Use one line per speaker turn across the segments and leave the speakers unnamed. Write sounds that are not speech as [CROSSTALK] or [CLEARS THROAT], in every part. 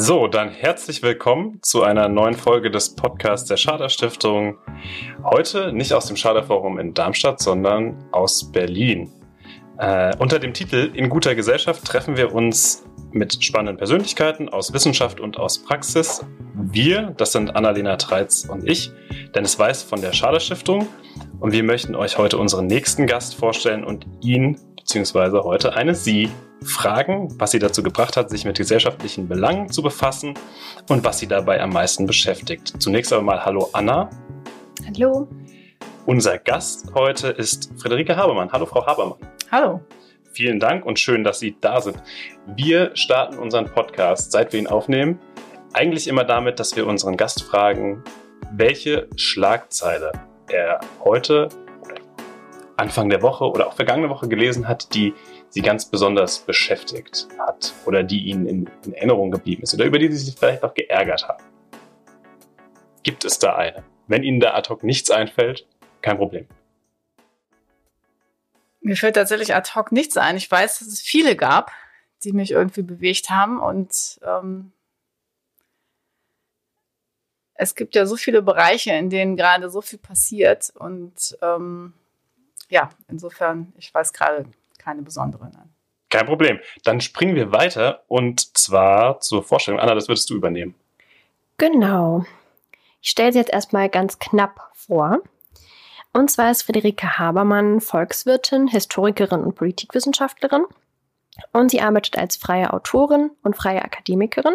So, dann herzlich willkommen zu einer neuen Folge des Podcasts der Schader Stiftung. Heute nicht aus dem Schader Forum in Darmstadt, sondern aus Berlin. Äh, unter dem Titel In guter Gesellschaft treffen wir uns mit spannenden Persönlichkeiten aus Wissenschaft und aus Praxis. Wir, das sind Annalena Treitz und ich, Dennis Weiß von der Schader Stiftung. Und wir möchten euch heute unseren nächsten Gast vorstellen und ihn, beziehungsweise heute eine Sie fragen, was sie dazu gebracht hat, sich mit gesellschaftlichen Belangen zu befassen und was sie dabei am meisten beschäftigt. Zunächst aber mal Hallo Anna.
Hallo.
Unser Gast heute ist Friederike Habermann. Hallo Frau Habermann.
Hallo.
Vielen Dank und schön, dass Sie da sind. Wir starten unseren Podcast, seit wir ihn aufnehmen, eigentlich immer damit, dass wir unseren Gast fragen, welche Schlagzeile er heute, Anfang der Woche oder auch vergangene Woche gelesen hat, die sie ganz besonders beschäftigt hat oder die ihnen in, in Erinnerung geblieben ist oder über die sie sich vielleicht auch geärgert haben. Gibt es da eine? Wenn Ihnen da ad hoc nichts einfällt, kein Problem.
Mir fällt tatsächlich ad hoc nichts ein. Ich weiß, dass es viele gab, die mich irgendwie bewegt haben und ähm, es gibt ja so viele Bereiche, in denen gerade so viel passiert und ähm, ja, insofern, ich weiß gerade keine besonderen an.
Kein Problem. Dann springen wir weiter und zwar zur Vorstellung. Anna, das würdest du übernehmen.
Genau. Ich stelle sie jetzt erstmal ganz knapp vor. Und zwar ist Friederike Habermann Volkswirtin, Historikerin und Politikwissenschaftlerin. Und sie arbeitet als freie Autorin und freie Akademikerin.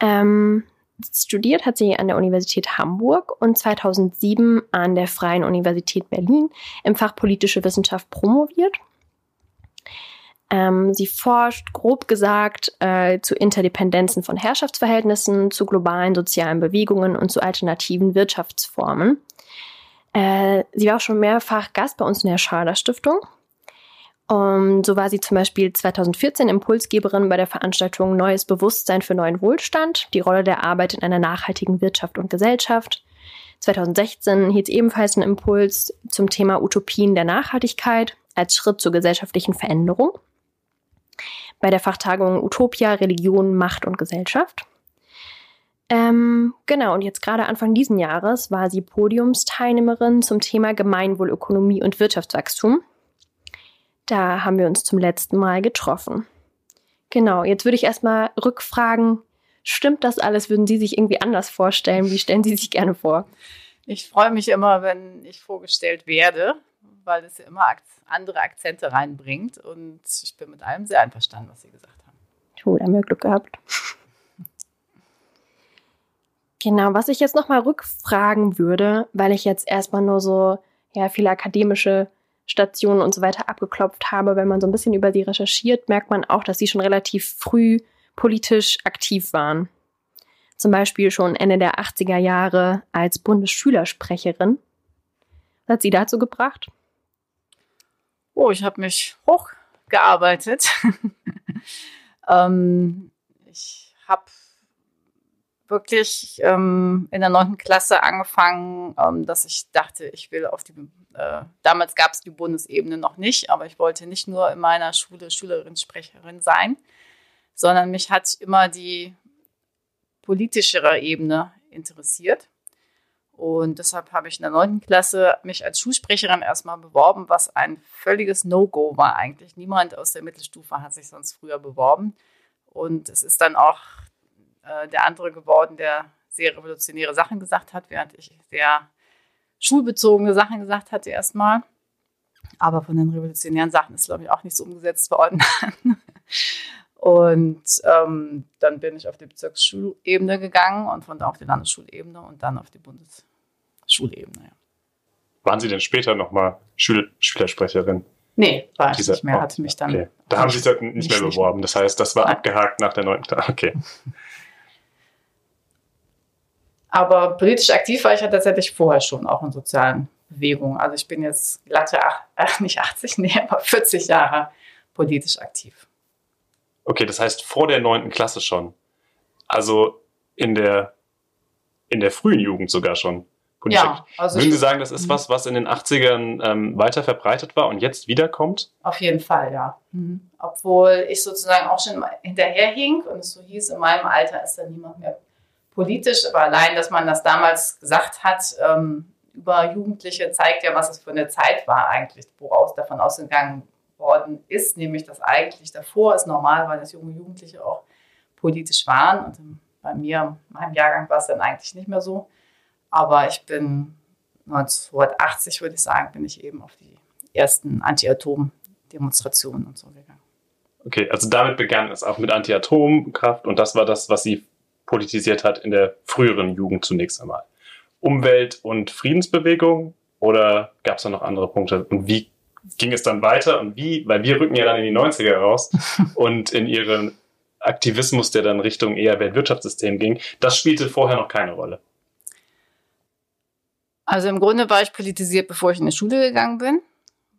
Ähm, studiert hat sie an der Universität Hamburg und 2007 an der Freien Universität Berlin im Fach Politische Wissenschaft promoviert ähm, sie forscht, grob gesagt, äh, zu Interdependenzen von Herrschaftsverhältnissen, zu globalen sozialen Bewegungen und zu alternativen Wirtschaftsformen. Äh, sie war auch schon mehrfach Gast bei uns in der Schader Stiftung. Um, so war sie zum Beispiel 2014 Impulsgeberin bei der Veranstaltung Neues Bewusstsein für neuen Wohlstand, die Rolle der Arbeit in einer nachhaltigen Wirtschaft und Gesellschaft. 2016 hielt sie ebenfalls einen Impuls zum Thema Utopien der Nachhaltigkeit als Schritt zur gesellschaftlichen Veränderung bei der Fachtagung Utopia, Religion, Macht und Gesellschaft. Ähm, genau, und jetzt gerade Anfang diesen Jahres war sie Podiumsteilnehmerin zum Thema Gemeinwohlökonomie und Wirtschaftswachstum. Da haben wir uns zum letzten Mal getroffen. Genau, jetzt würde ich erstmal rückfragen, stimmt das alles? Würden Sie sich irgendwie anders vorstellen? Wie stellen Sie sich gerne vor?
Ich freue mich immer, wenn ich vorgestellt werde, weil es ja immer andere Akzente reinbringt. Und ich bin mit allem sehr einverstanden, was Sie gesagt haben.
Cool, haben wir Glück gehabt. Genau, was ich jetzt nochmal rückfragen würde, weil ich jetzt erstmal nur so ja, viele akademische Stationen und so weiter abgeklopft habe, wenn man so ein bisschen über sie recherchiert, merkt man auch, dass sie schon relativ früh politisch aktiv waren. Zum Beispiel schon Ende der 80er Jahre als Bundesschülersprecherin. Was hat sie dazu gebracht?
Oh, ich habe mich hochgearbeitet. [LAUGHS] ähm, ich habe wirklich ähm, in der neunten Klasse angefangen, ähm, dass ich dachte, ich will auf die, äh, damals gab es die Bundesebene noch nicht, aber ich wollte nicht nur in meiner Schule Schülerin, Sprecherin sein, sondern mich hat immer die politischere Ebene interessiert. Und deshalb habe ich in der neunten Klasse mich als Schulsprecherin erstmal beworben, was ein völliges No-Go war eigentlich. Niemand aus der Mittelstufe hat sich sonst früher beworben. Und es ist dann auch äh, der andere geworden, der sehr revolutionäre Sachen gesagt hat, während ich sehr schulbezogene Sachen gesagt hatte erstmal. Aber von den revolutionären Sachen ist, glaube ich, auch nicht so umgesetzt worden. [LAUGHS] Und ähm, dann bin ich auf die Bezirksschulebene gegangen und von da auf die Landesschulebene und dann auf die Bundes Schulebene. Ja.
Waren Sie denn später nochmal Schül Schülersprecherin?
Nee, war ich nicht mehr, hatte mich dann.
Okay. Da haben Sie sich nicht, nicht mehr beworben. Das heißt, das war Nein. abgehakt nach der neunten Klasse. Okay. [LAUGHS]
Aber politisch aktiv war ich ja tatsächlich vorher schon, auch in sozialen Bewegungen. Also ich bin jetzt glatte, ach, nicht 80, nee, aber 40 Jahre politisch aktiv.
Okay, das heißt vor der neunten Klasse schon. Also in der, in der frühen Jugend sogar schon
Ja,
also Würden Sie sagen, das ist mhm. was, was in den 80ern ähm, weiter verbreitet war und jetzt wiederkommt?
Auf jeden Fall, ja. Mhm. Obwohl ich sozusagen auch schon hinterherhing und es so hieß, in meinem Alter ist da niemand mehr politisch, aber allein, dass man das damals gesagt hat ähm, über Jugendliche, zeigt ja, was es für eine Zeit war eigentlich, woraus davon ausgegangen worden ist, nämlich dass eigentlich davor es normal war, dass junge Jugendliche auch politisch waren und bei mir, in meinem Jahrgang war es dann eigentlich nicht mehr so. Aber ich bin 1980, würde ich sagen, bin ich eben auf die ersten Anti-Atom-Demonstrationen und so gegangen.
Okay, also damit begann es auch mit Anti-Atomkraft und das war das, was sie politisiert hat in der früheren Jugend zunächst einmal. Umwelt- und Friedensbewegung oder gab es da noch andere Punkte? Und wie ging es dann weiter und wie, weil wir rücken ja dann in die 90er raus [LAUGHS] und in ihren Aktivismus, der dann Richtung eher Weltwirtschaftssystem ging, das spielte vorher noch keine Rolle.
Also im Grunde war ich politisiert, bevor ich in die Schule gegangen bin,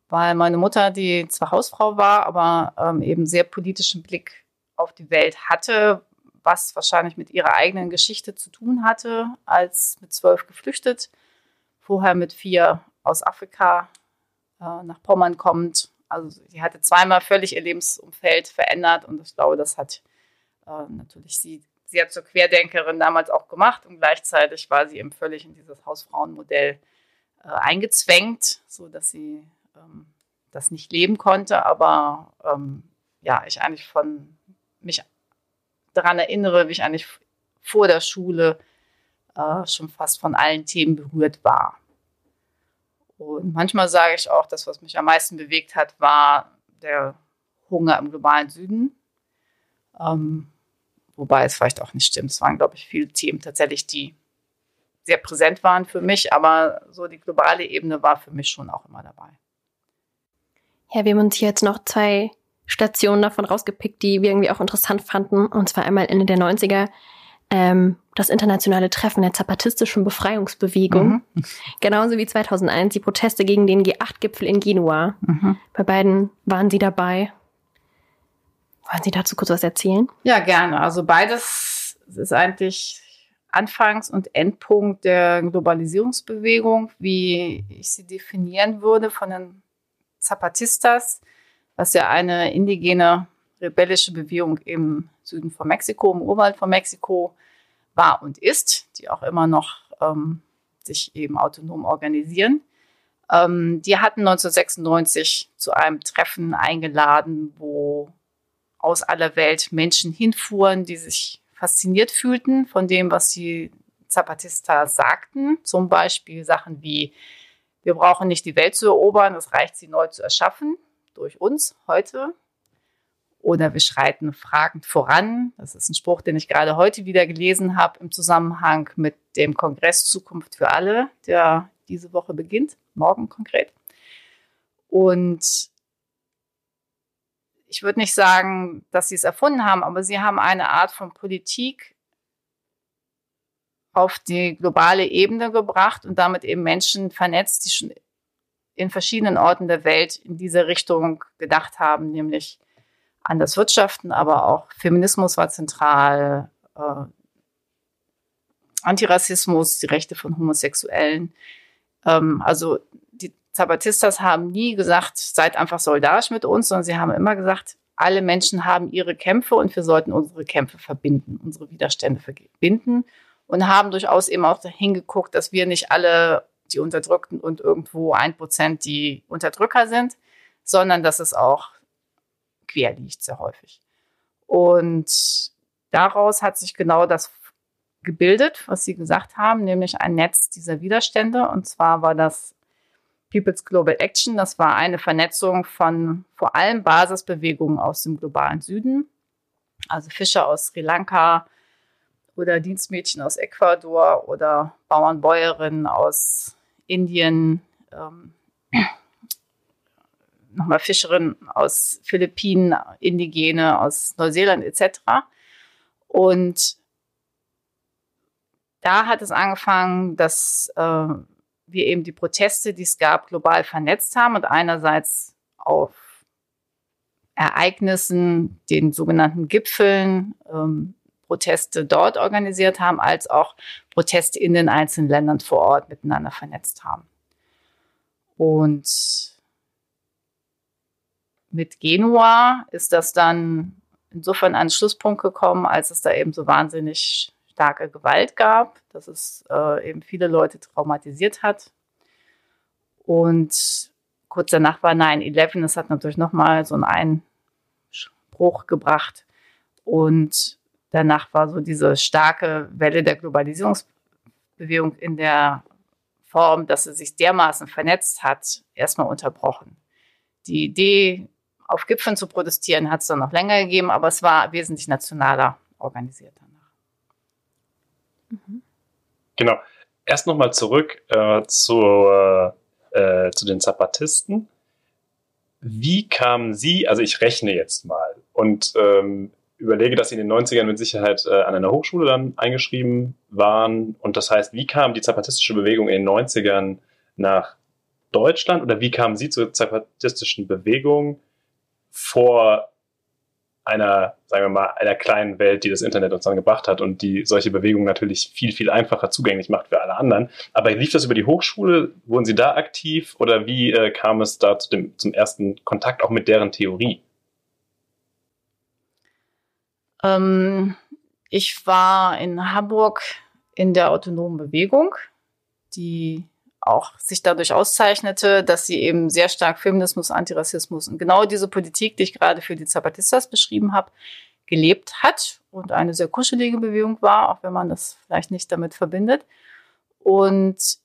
weil meine Mutter, die zwar Hausfrau war, aber ähm, eben sehr politischen Blick auf die Welt hatte, was wahrscheinlich mit ihrer eigenen Geschichte zu tun hatte, als mit zwölf geflüchtet, vorher mit vier aus Afrika äh, nach Pommern kommt. Also sie hatte zweimal völlig ihr Lebensumfeld verändert und ich glaube, das hat äh, natürlich sie sie hat zur Querdenkerin damals auch gemacht und gleichzeitig war sie eben völlig in dieses Hausfrauenmodell äh, eingezwängt, so dass sie ähm, das nicht leben konnte. Aber ähm, ja, ich eigentlich von mich daran erinnere, wie ich eigentlich vor der Schule äh, schon fast von allen Themen berührt war. Und manchmal sage ich auch, das, was mich am meisten bewegt hat, war der Hunger im globalen Süden. Ähm, Wobei es vielleicht auch nicht stimmt. Es waren, glaube ich, viele Themen tatsächlich, die sehr präsent waren für mich, aber so die globale Ebene war für mich schon auch immer dabei.
Ja, wir haben uns hier jetzt noch zwei Stationen davon rausgepickt, die wir irgendwie auch interessant fanden. Und zwar einmal Ende der 90er ähm, das internationale Treffen der zapatistischen Befreiungsbewegung. Mhm. [LAUGHS] Genauso wie 2001 die Proteste gegen den G8-Gipfel in Genua. Mhm. Bei beiden waren Sie dabei. Wollen Sie dazu kurz was erzählen?
Ja, gerne. Also beides ist eigentlich Anfangs- und Endpunkt der Globalisierungsbewegung, wie ich sie definieren würde von den Zapatistas, was ja eine indigene rebellische Bewegung im Süden von Mexiko, im Urwald von Mexiko war und ist, die auch immer noch ähm, sich eben autonom organisieren. Ähm, die hatten 1996 zu einem Treffen eingeladen, wo aus aller Welt Menschen hinfuhren, die sich fasziniert fühlten von dem, was die Zapatista sagten. Zum Beispiel Sachen wie, wir brauchen nicht die Welt zu erobern, es reicht, sie neu zu erschaffen, durch uns heute. Oder wir schreiten fragend voran. Das ist ein Spruch, den ich gerade heute wieder gelesen habe im Zusammenhang mit dem Kongress Zukunft für alle, der diese Woche beginnt, morgen konkret. Und ich würde nicht sagen, dass sie es erfunden haben, aber sie haben eine Art von Politik auf die globale Ebene gebracht und damit eben Menschen vernetzt, die schon in verschiedenen Orten der Welt in diese Richtung gedacht haben, nämlich an das Wirtschaften, aber auch Feminismus war zentral, äh, Antirassismus, die Rechte von Homosexuellen. Ähm, also Zapatistas haben nie gesagt, seid einfach soldatisch mit uns, sondern sie haben immer gesagt, alle Menschen haben ihre Kämpfe und wir sollten unsere Kämpfe verbinden, unsere Widerstände verbinden und haben durchaus eben auch hingeguckt, dass wir nicht alle die Unterdrückten und irgendwo ein Prozent die Unterdrücker sind, sondern dass es auch quer liegt sehr häufig. Und daraus hat sich genau das gebildet, was Sie gesagt haben, nämlich ein Netz dieser Widerstände. Und zwar war das People's Global Action. Das war eine Vernetzung von vor allem Basisbewegungen aus dem globalen Süden, also Fischer aus Sri Lanka oder Dienstmädchen aus Ecuador oder Bauernbäuerinnen aus Indien, ähm, [CLEARS THROAT] nochmal Fischerinnen aus Philippinen, Indigene aus Neuseeland etc. Und da hat es angefangen, dass äh, wir eben die Proteste, die es gab, global vernetzt haben und einerseits auf Ereignissen, den sogenannten Gipfeln, ähm, Proteste dort organisiert haben, als auch Proteste in den einzelnen Ländern vor Ort miteinander vernetzt haben. Und mit Genua ist das dann insofern an einen Schlusspunkt gekommen, als es da eben so wahnsinnig starke Gewalt gab, dass es äh, eben viele Leute traumatisiert hat. Und kurz danach war 9-11, das hat natürlich nochmal so einen Einbruch gebracht. Und danach war so diese starke Welle der Globalisierungsbewegung in der Form, dass sie sich dermaßen vernetzt hat, erstmal unterbrochen. Die Idee, auf Gipfeln zu protestieren, hat es dann noch länger gegeben, aber es war wesentlich nationaler organisiert danach.
Mhm. Genau. Erst nochmal zurück äh, zur, äh, zu den Zapatisten. Wie kamen Sie, also ich rechne jetzt mal und ähm, überlege, dass Sie in den 90ern mit Sicherheit äh, an einer Hochschule dann eingeschrieben waren. Und das heißt, wie kam die zapatistische Bewegung in den 90ern nach Deutschland oder wie kamen Sie zur zapatistischen Bewegung? vor einer, sagen wir mal, einer kleinen Welt, die das Internet uns dann gebracht hat und die solche Bewegungen natürlich viel, viel einfacher zugänglich macht für alle anderen. Aber lief das über die Hochschule? Wurden Sie da aktiv oder wie äh, kam es da zu dem, zum ersten Kontakt auch mit deren Theorie?
Ähm, ich war in Hamburg in der autonomen Bewegung, die auch sich dadurch auszeichnete, dass sie eben sehr stark Feminismus, Antirassismus und genau diese Politik, die ich gerade für die Zapatistas beschrieben habe, gelebt hat und eine sehr kuschelige Bewegung war, auch wenn man das vielleicht nicht damit verbindet. Und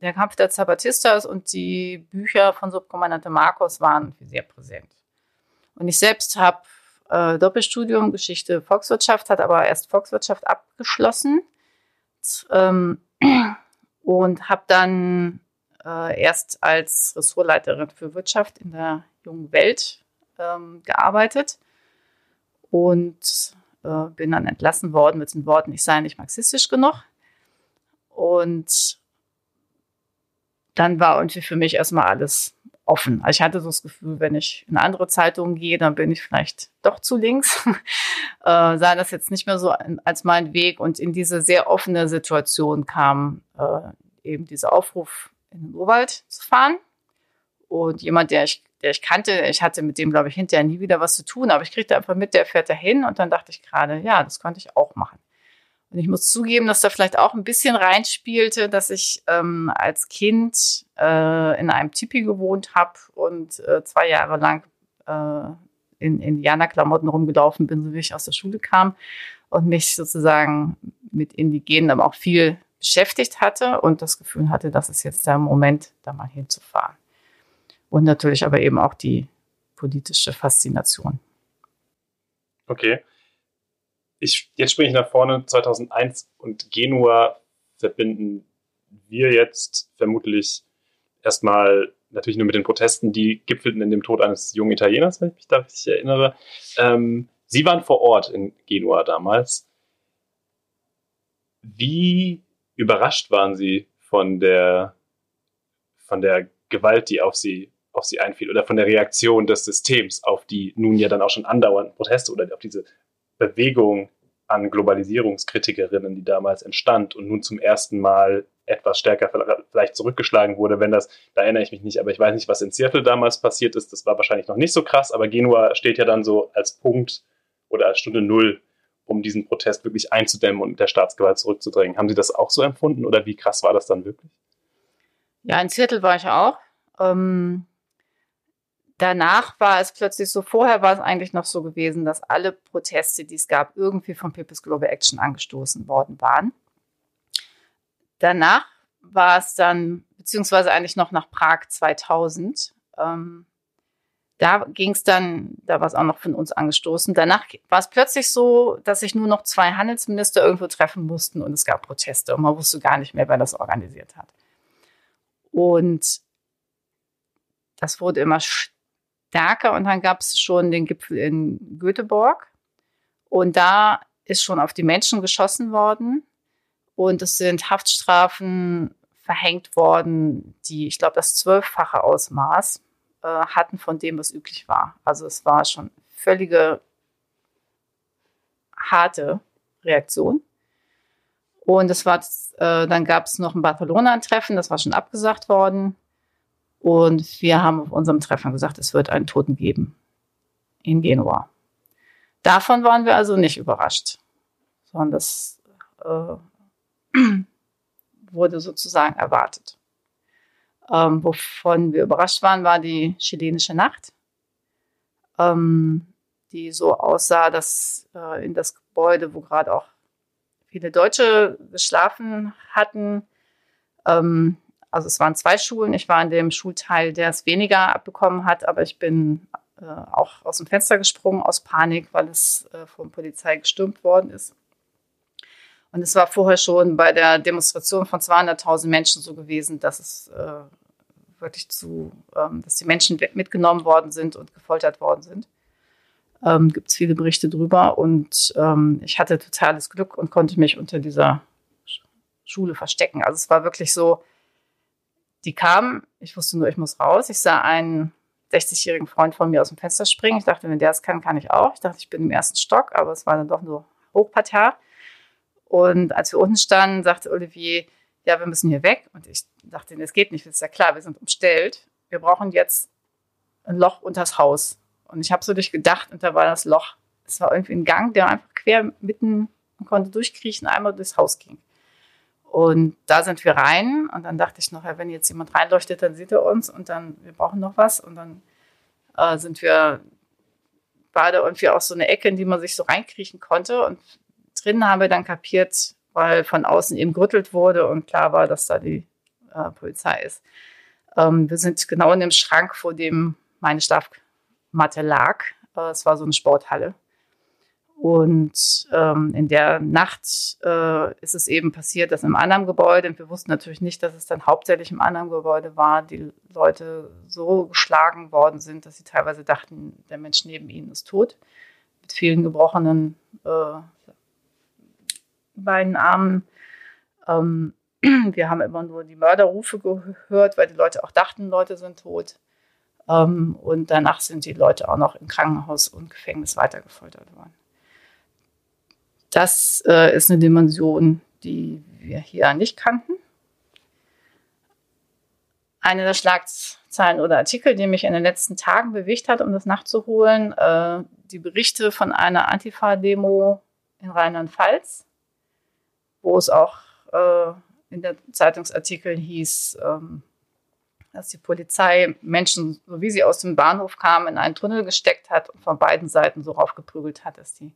der Kampf der Zapatistas und die Bücher von Subkommandante Marcos waren sehr präsent. Und ich selbst habe äh, Doppelstudium Geschichte Volkswirtschaft, hat aber erst Volkswirtschaft abgeschlossen. Ähm, und habe dann äh, erst als Ressortleiterin für Wirtschaft in der jungen Welt ähm, gearbeitet und äh, bin dann entlassen worden mit den Worten, ich sei nicht marxistisch genug. Und dann war irgendwie für mich erstmal alles offen. Also ich hatte so das Gefühl, wenn ich in andere Zeitungen gehe, dann bin ich vielleicht doch zu links. [LAUGHS] äh, sah das jetzt nicht mehr so als mein Weg. Und in diese sehr offene Situation kam äh, eben dieser Aufruf, in den Urwald zu fahren. Und jemand, der ich, der ich kannte, ich hatte mit dem, glaube ich, hinterher nie wieder was zu tun, aber ich kriegte einfach mit, der fährt dahin und dann dachte ich gerade, ja, das könnte ich auch machen. Und ich muss zugeben, dass da vielleicht auch ein bisschen reinspielte, dass ich ähm, als Kind äh, in einem Tipi gewohnt habe und äh, zwei Jahre lang äh, in Indianerklamotten rumgelaufen bin, so wie ich aus der Schule kam und mich sozusagen mit Indigenen aber auch viel beschäftigt hatte und das Gefühl hatte, das ist jetzt der Moment, da mal hinzufahren. Und natürlich aber eben auch die politische Faszination.
Okay ich, jetzt springe ich nach vorne, 2001 und Genua verbinden wir jetzt vermutlich erstmal natürlich nur mit den Protesten, die gipfelten in dem Tod eines jungen Italieners, wenn ich mich da richtig erinnere. Ähm, Sie waren vor Ort in Genua damals. Wie überrascht waren Sie von der, von der Gewalt, die auf Sie, auf Sie einfiel oder von der Reaktion des Systems auf die nun ja dann auch schon andauernden Proteste oder auf diese Bewegung an Globalisierungskritikerinnen, die damals entstand und nun zum ersten Mal etwas stärker vielleicht zurückgeschlagen wurde, wenn das, da erinnere ich mich nicht, aber ich weiß nicht, was in Seattle damals passiert ist, das war wahrscheinlich noch nicht so krass, aber Genua steht ja dann so als Punkt oder als Stunde Null, um diesen Protest wirklich einzudämmen und der Staatsgewalt zurückzudrängen. Haben Sie das auch so empfunden oder wie krass war das dann wirklich?
Ja, in Seattle war ich auch. Ähm, danach war es plötzlich so, vorher war es eigentlich noch so gewesen, dass alle Proteste, die es gab, irgendwie von People's Global Action angestoßen worden waren. Danach war es dann, beziehungsweise eigentlich noch nach Prag 2000, ähm, da ging es dann, da war es auch noch von uns angestoßen. Danach war es plötzlich so, dass sich nur noch zwei Handelsminister irgendwo treffen mussten und es gab Proteste und man wusste gar nicht mehr, wer das organisiert hat. Und das wurde immer stärker und dann gab es schon den Gipfel in Göteborg und da ist schon auf die Menschen geschossen worden und es sind Haftstrafen verhängt worden, die, ich glaube, das zwölffache Ausmaß äh, hatten von dem, was üblich war. Also es war schon völlige harte Reaktion. Und es war, äh, dann gab es noch ein Barcelona-Treffen, das war schon abgesagt worden. Und wir haben auf unserem Treffen gesagt, es wird einen Toten geben in Genua. Davon waren wir also nicht überrascht, sondern das äh, [CLEARS THROAT] wurde sozusagen erwartet. Ähm, wovon wir überrascht waren, war die chilenische Nacht, ähm, die so aussah, dass äh, in das Gebäude, wo gerade auch viele Deutsche geschlafen hatten, ähm, also es waren zwei Schulen. Ich war in dem Schulteil, der es weniger abbekommen hat, aber ich bin äh, auch aus dem Fenster gesprungen aus Panik, weil es äh, von Polizei gestürmt worden ist. Und es war vorher schon bei der Demonstration von 200.000 Menschen so gewesen, dass es äh, wirklich zu, ähm, dass die Menschen mitgenommen worden sind und gefoltert worden sind. Ähm, Gibt es viele Berichte drüber und ähm, ich hatte totales Glück und konnte mich unter dieser Schule verstecken. Also es war wirklich so, die kamen, ich wusste nur, ich muss raus. Ich sah einen 60-jährigen Freund von mir aus dem Fenster springen. Ich dachte, wenn der es kann, kann ich auch. Ich dachte, ich bin im ersten Stock, aber es war dann doch nur Hochparterre. Und als wir unten standen, sagte Olivier, ja, wir müssen hier weg. Und ich dachte, es geht nicht, das ist ja klar, wir sind umstellt. Wir brauchen jetzt ein Loch unters Haus. Und ich habe so durchgedacht und da war das Loch. Es war irgendwie ein Gang, der einfach quer mitten, man konnte durchkriechen, einmal durchs Haus ging. Und da sind wir rein und dann dachte ich noch, ja, wenn jetzt jemand reinleuchtet, dann sieht er uns und dann, wir brauchen noch was. Und dann äh, sind wir beide irgendwie auch so eine Ecke, in die man sich so reinkriechen konnte. Und drinnen haben wir dann kapiert, weil von außen eben gerüttelt wurde und klar war, dass da die äh, Polizei ist. Ähm, wir sind genau in dem Schrank, vor dem meine Schlafmatte lag. Äh, es war so eine Sporthalle. Und ähm, in der Nacht äh, ist es eben passiert, dass im anderen Gebäude, und wir wussten natürlich nicht, dass es dann hauptsächlich im anderen Gebäude war, die Leute so geschlagen worden sind, dass sie teilweise dachten, der Mensch neben ihnen ist tot, mit vielen gebrochenen äh, Beinen, Armen. Ähm, [CLEARS THROAT] wir haben immer nur die Mörderrufe gehört, weil die Leute auch dachten, Leute sind tot. Ähm, und danach sind die Leute auch noch im Krankenhaus und Gefängnis weitergefoltert worden. Das äh, ist eine Dimension, die wir hier nicht kannten. Eine der Schlagzeilen oder Artikel, die mich in den letzten Tagen bewegt hat, um das nachzuholen, äh, die Berichte von einer Antifa-Demo in Rheinland-Pfalz, wo es auch äh, in der Zeitungsartikel hieß, ähm, dass die Polizei Menschen, so wie sie aus dem Bahnhof kamen, in einen Tunnel gesteckt hat und von beiden Seiten so raufgeprügelt hat, dass die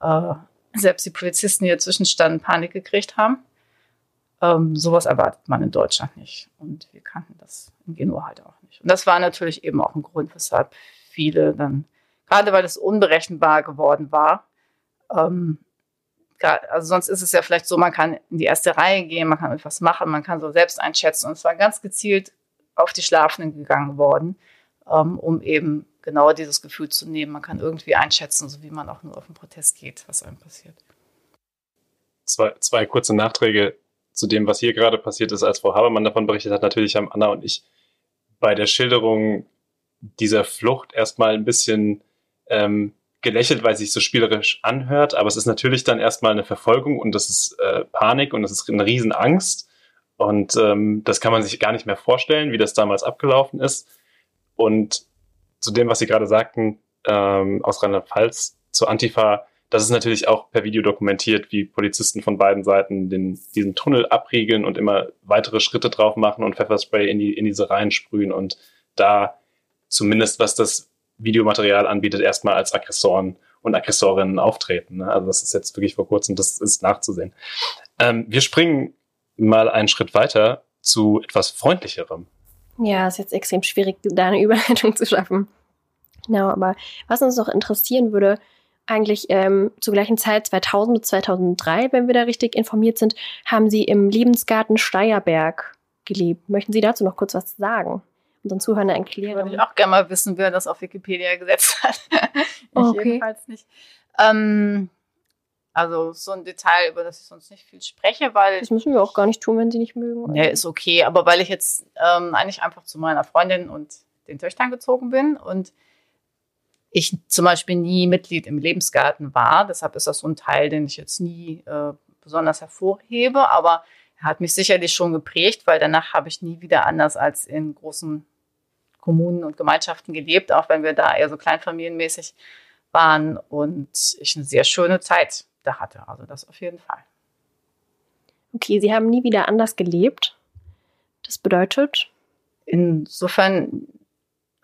äh, selbst die Polizisten, die dazwischen standen, Panik gekriegt haben. Ähm, sowas erwartet man in Deutschland nicht. Und wir kannten das in Genua halt auch nicht. Und das war natürlich eben auch ein Grund, weshalb viele dann, gerade weil es unberechenbar geworden war, ähm, also sonst ist es ja vielleicht so, man kann in die erste Reihe gehen, man kann etwas machen, man kann so selbst einschätzen. Und es war ganz gezielt auf die Schlafenden gegangen worden, ähm, um eben genau dieses Gefühl zu nehmen. Man kann irgendwie einschätzen, so wie man auch nur auf den Protest geht, was einem passiert.
Zwei, zwei kurze Nachträge zu dem, was hier gerade passiert ist, als Frau Habermann davon berichtet hat. Natürlich haben Anna und ich bei der Schilderung dieser Flucht erstmal ein bisschen ähm, gelächelt, weil es sich so spielerisch anhört. Aber es ist natürlich dann erstmal eine Verfolgung und das ist äh, Panik und das ist eine Riesenangst. Und ähm, das kann man sich gar nicht mehr vorstellen, wie das damals abgelaufen ist. Und zu dem, was Sie gerade sagten, ähm, aus Rheinland-Pfalz zur Antifa, das ist natürlich auch per Video dokumentiert, wie Polizisten von beiden Seiten den, diesen Tunnel abriegeln und immer weitere Schritte drauf machen und Pfefferspray in, die, in diese Reihen sprühen und da zumindest was das Videomaterial anbietet, erstmal als Aggressoren und Aggressorinnen auftreten. Ne? Also das ist jetzt wirklich vor kurzem, das ist nachzusehen. Ähm, wir springen mal einen Schritt weiter zu etwas Freundlicherem.
Ja, ist jetzt extrem schwierig, da eine [LAUGHS] Überleitung zu schaffen. Genau, aber was uns noch interessieren würde, eigentlich ähm, zur gleichen Zeit, 2000 bis 2003, wenn wir da richtig informiert sind, haben Sie im Lebensgarten Steierberg gelebt. Möchten Sie dazu noch kurz was sagen? Unseren Zuhörern erklären.
Würde ich auch gerne mal wissen, wer das auf Wikipedia gesetzt hat. [LAUGHS] ich okay. jedenfalls nicht. Ähm, also so ein Detail, über das ich sonst nicht viel spreche, weil.
Das müssen wir auch gar nicht tun, wenn sie nicht mögen.
Ja, ist okay. Aber weil ich jetzt ähm, eigentlich einfach zu meiner Freundin und den Töchtern gezogen bin und ich zum Beispiel nie Mitglied im Lebensgarten war. Deshalb ist das so ein Teil, den ich jetzt nie äh, besonders hervorhebe. Aber er hat mich sicherlich schon geprägt, weil danach habe ich nie wieder anders als in großen Kommunen und Gemeinschaften gelebt, auch wenn wir da eher so kleinfamilienmäßig waren und ich eine sehr schöne Zeit da hatte. Also das auf jeden Fall.
Okay, Sie haben nie wieder anders gelebt. Das bedeutet?
Insofern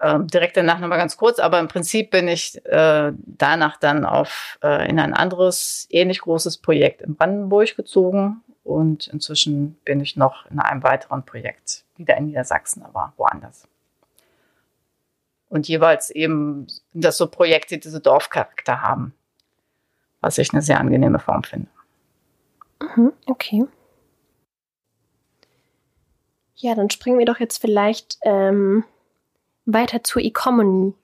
äh, direkt danach nochmal ganz kurz, aber im Prinzip bin ich äh, danach dann auf äh, in ein anderes, ähnlich großes Projekt in Brandenburg gezogen und inzwischen bin ich noch in einem weiteren Projekt wieder in Niedersachsen, aber woanders. Und jeweils eben sind das so Projekte, die diese Dorfcharakter haben, was ich eine sehr angenehme Form finde.
Mhm, okay. Ja, dann springen wir doch jetzt vielleicht ähm, weiter zur Economy.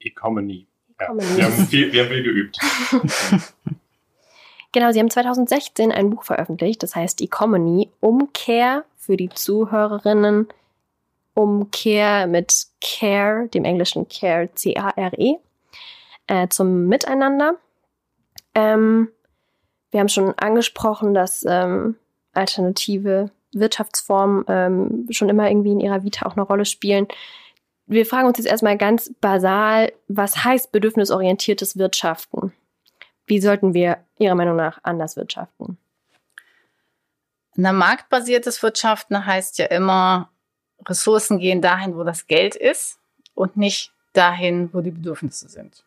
Economy. Ja, wir, haben viel, wir haben viel geübt. [LAUGHS]
genau, Sie haben 2016 ein Buch veröffentlicht, das heißt Economy, Umkehr für die Zuhörerinnen, Umkehr mit Care, dem englischen Care, C-A-R-E, äh, zum Miteinander. Ähm, wir haben schon angesprochen, dass ähm, alternative Wirtschaftsformen ähm, schon immer irgendwie in ihrer Vita auch eine Rolle spielen wir fragen uns jetzt erstmal ganz basal, was heißt bedürfnisorientiertes Wirtschaften? Wie sollten wir Ihrer Meinung nach anders wirtschaften?
Na, marktbasiertes Wirtschaften heißt ja immer, Ressourcen gehen dahin, wo das Geld ist und nicht dahin, wo die Bedürfnisse sind.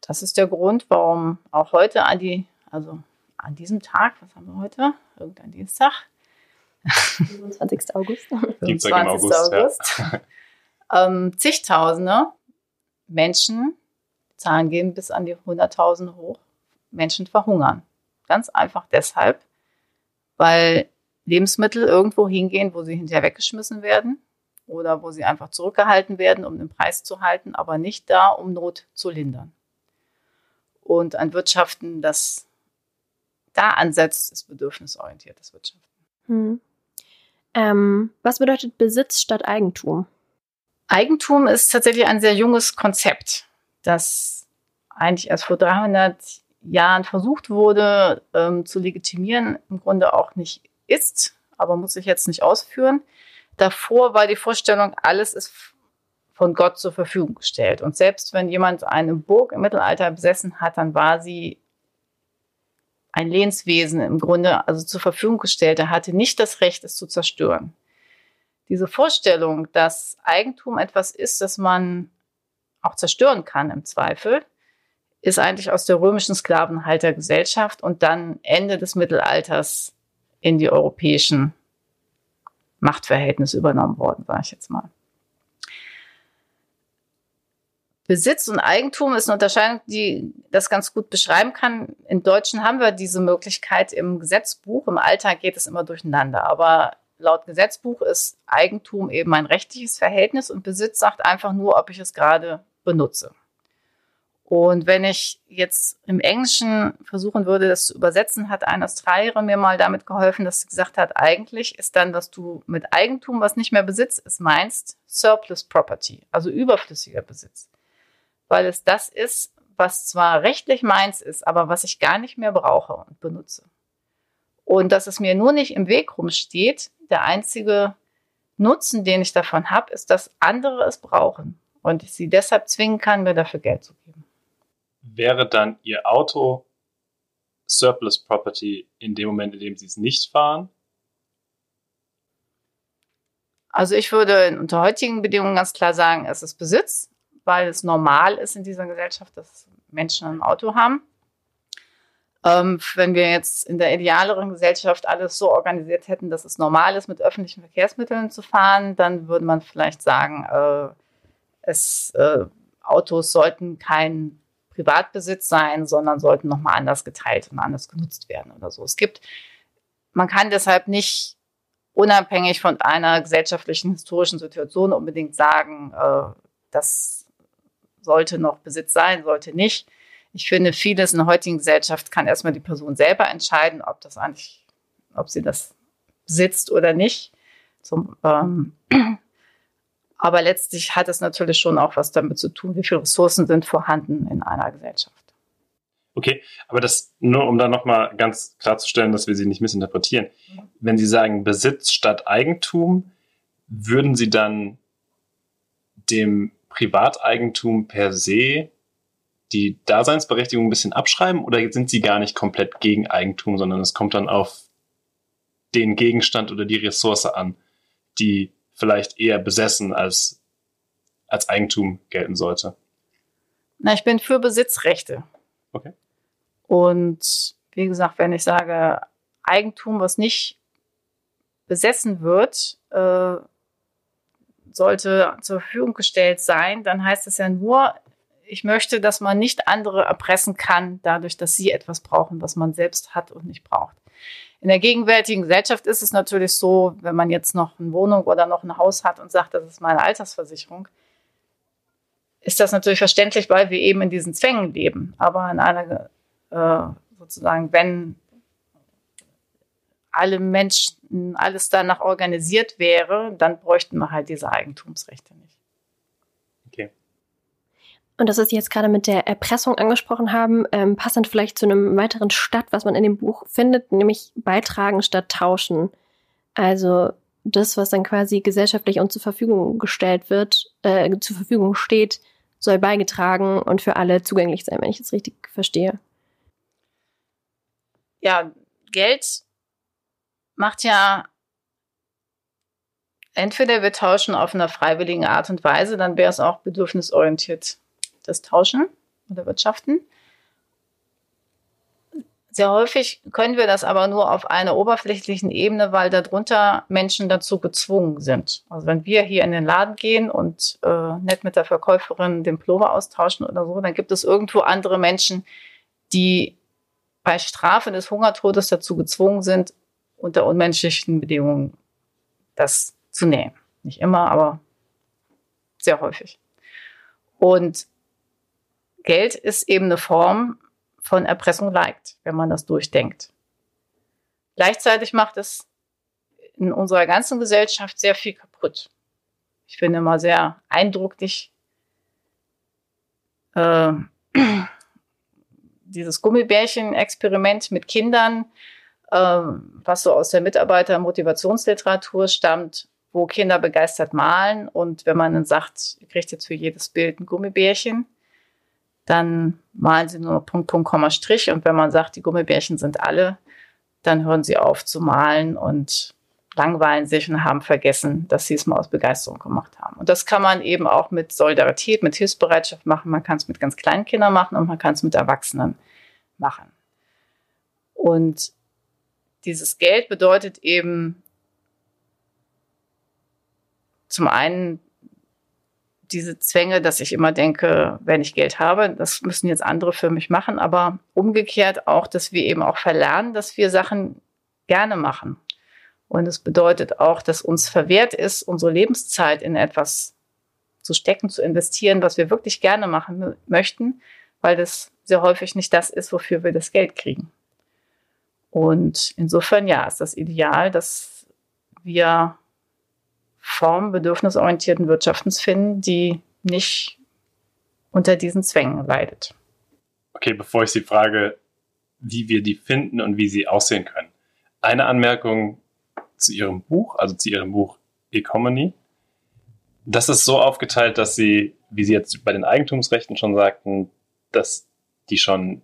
Das ist der Grund, warum auch heute an die, also an diesem Tag, was haben wir heute? Irgendein Dienstag.
27. August. [LAUGHS]
27. August. August. Ja.
ähm, zigtausende Menschen, Zahlen gehen bis an die 100.000 hoch, Menschen verhungern. Ganz einfach deshalb, weil Lebensmittel irgendwo hingehen, wo sie hinterher weggeschmissen werden oder wo sie einfach zurückgehalten werden, um den Preis zu halten, aber nicht da, um Not zu lindern. Und ein Wirtschaften, das da ansetzt, ist bedürfnisorientiertes Wirtschaften.
Hm. Ähm, was bedeutet Besitz statt Eigentum?
Eigentum ist tatsächlich ein sehr junges Konzept, das eigentlich erst vor 300 Jahren versucht wurde ähm, zu legitimieren, im Grunde auch nicht ist, aber muss ich jetzt nicht ausführen. Davor war die Vorstellung, alles ist von Gott zur Verfügung gestellt. Und selbst wenn jemand eine Burg im Mittelalter besessen hat, dann war sie ein Lehnswesen im Grunde, also zur Verfügung gestellt. Er hatte nicht das Recht, es zu zerstören diese Vorstellung, dass Eigentum etwas ist, das man auch zerstören kann im Zweifel, ist eigentlich aus der römischen Sklavenhaltergesellschaft und dann Ende des Mittelalters in die europäischen Machtverhältnisse übernommen worden, sage ich jetzt mal. Besitz und Eigentum ist eine Unterscheidung, die das ganz gut beschreiben kann. In Deutschen haben wir diese Möglichkeit im Gesetzbuch. Im Alltag geht es immer durcheinander. Aber laut Gesetzbuch ist Eigentum eben ein rechtliches Verhältnis und Besitz sagt einfach nur, ob ich es gerade benutze. Und wenn ich jetzt im Englischen versuchen würde, das zu übersetzen, hat eine Australierin mir mal damit geholfen, dass sie gesagt hat, eigentlich ist dann, was du mit Eigentum, was nicht mehr Besitz ist, meinst, Surplus Property, also überflüssiger Besitz. Weil es das ist, was zwar rechtlich meins ist, aber was ich gar nicht mehr brauche und benutze. Und dass es mir nur nicht im Weg rumsteht, der einzige Nutzen, den ich davon habe, ist, dass andere es brauchen und ich sie deshalb zwingen kann, mir dafür Geld zu geben.
Wäre dann Ihr Auto Surplus Property in dem Moment, in dem Sie es nicht fahren?
Also ich würde unter heutigen Bedingungen ganz klar sagen, es ist Besitz, weil es normal ist in dieser Gesellschaft, dass Menschen ein Auto haben. Ähm, wenn wir jetzt in der idealeren Gesellschaft alles so organisiert hätten, dass es normal ist, mit öffentlichen Verkehrsmitteln zu fahren, dann würde man vielleicht sagen, äh, es, äh, Autos sollten kein Privatbesitz sein, sondern sollten nochmal anders geteilt und anders genutzt werden oder so. Es gibt, man kann deshalb nicht unabhängig von einer gesellschaftlichen, historischen Situation unbedingt sagen, äh, das sollte noch Besitz sein, sollte nicht ich finde, vieles in der heutigen Gesellschaft kann erstmal die Person selber entscheiden, ob das eigentlich, ob sie das sitzt oder nicht. Zum, ähm, Aber letztlich hat es natürlich schon auch was damit zu tun, wie viele Ressourcen sind vorhanden in einer Gesellschaft.
Okay, aber das nur um da nochmal ganz klarzustellen, dass wir Sie nicht missinterpretieren. Mhm. Wenn Sie sagen Besitz statt Eigentum, würden Sie dann dem Privateigentum per se die Daseinsberechtigung ein bisschen abschreiben oder sind Sie gar nicht komplett gegen Eigentum, sondern es kommt dann auf den Gegenstand oder die Ressource an, die vielleicht eher besessen als, als Eigentum gelten sollte?
Na, ich bin für Besitzrechte.
Okay.
Und wie gesagt, wenn ich sage Eigentum, was nicht besessen wird, äh, sollte zur Verfügung gestellt sein, dann heißt es ja nur, ich möchte, dass man nicht andere erpressen kann, dadurch, dass sie etwas brauchen, was man selbst hat und nicht braucht. In der gegenwärtigen Gesellschaft ist es natürlich so, wenn man jetzt noch eine Wohnung oder noch ein Haus hat und sagt, das ist meine Altersversicherung, ist das natürlich verständlich, weil wir eben in diesen Zwängen leben. Aber in einer, äh, sozusagen, wenn alle Menschen, alles danach organisiert wäre, dann bräuchten wir halt diese Eigentumsrechte nicht.
Und das, Sie jetzt gerade mit der Erpressung angesprochen haben, ähm, passt dann vielleicht zu einem weiteren Stadt, was man in dem Buch findet, nämlich beitragen statt tauschen. Also das, was dann quasi gesellschaftlich und zur Verfügung gestellt wird, äh, zur Verfügung steht, soll beigetragen und für alle zugänglich sein, wenn ich das richtig verstehe.
Ja, Geld macht ja entweder wir tauschen auf einer freiwilligen Art und Weise, dann wäre es auch bedürfnisorientiert das Tauschen oder Wirtschaften. Sehr häufig können wir das aber nur auf einer oberflächlichen Ebene, weil darunter Menschen dazu gezwungen sind. Also wenn wir hier in den Laden gehen und äh, nett mit der Verkäuferin den Pullover austauschen oder so, dann gibt es irgendwo andere Menschen, die bei Strafe des Hungertodes dazu gezwungen sind, unter unmenschlichen Bedingungen das zu nähen. Nicht immer, aber sehr häufig. Und Geld ist eben eine Form von Erpressung leicht, wenn man das durchdenkt. Gleichzeitig macht es in unserer ganzen Gesellschaft sehr viel kaputt. Ich finde immer sehr eindrücklich äh, [CLEARS THROAT] dieses Gummibärchen-Experiment mit Kindern, äh, was so aus der Mitarbeiter-Motivationsliteratur stammt, wo Kinder begeistert malen und wenn man dann sagt, ihr kriegt jetzt für jedes Bild ein Gummibärchen, dann malen sie nur Punkt, Punkt, Komma, Strich. Und wenn man sagt, die Gummibärchen sind alle, dann hören sie auf zu malen und langweilen sich und haben vergessen, dass sie es mal aus Begeisterung gemacht haben. Und das kann man eben auch mit Solidarität, mit Hilfsbereitschaft machen. Man kann es mit ganz kleinen Kindern machen und man kann es mit Erwachsenen machen. Und dieses Geld bedeutet eben zum einen diese Zwänge, dass ich immer denke, wenn ich Geld habe, das müssen jetzt andere für mich machen, aber umgekehrt auch, dass wir eben auch verlernen, dass wir Sachen gerne machen. Und es bedeutet auch, dass uns verwehrt ist, unsere Lebenszeit in etwas zu stecken, zu investieren, was wir wirklich gerne machen möchten, weil das sehr häufig nicht das ist, wofür wir das Geld kriegen. Und insofern, ja, ist das ideal, dass wir Form bedürfnisorientierten Wirtschaftens finden, die nicht unter diesen Zwängen leidet.
Okay, bevor ich Sie frage, wie wir die finden und wie sie aussehen können. Eine Anmerkung zu Ihrem Buch, also zu Ihrem Buch Economy. Das ist so aufgeteilt, dass Sie, wie Sie jetzt bei den Eigentumsrechten schon sagten, dass die schon,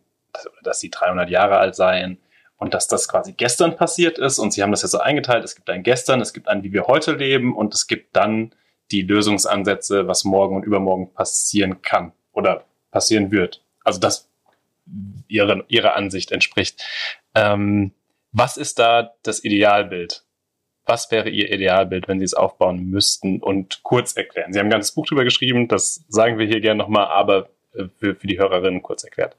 dass sie 300 Jahre alt seien und dass das quasi gestern passiert ist und sie haben das ja so eingeteilt, es gibt ein gestern, es gibt ein, wie wir heute leben und es gibt dann die Lösungsansätze, was morgen und übermorgen passieren kann oder passieren wird. Also das ihre, ihrer Ansicht entspricht. Ähm, was ist da das Idealbild? Was wäre Ihr Idealbild, wenn Sie es aufbauen müssten und kurz erklären? Sie haben ein ganzes Buch drüber geschrieben, das sagen wir hier gerne nochmal, aber äh, für, für die Hörerinnen kurz erklärt.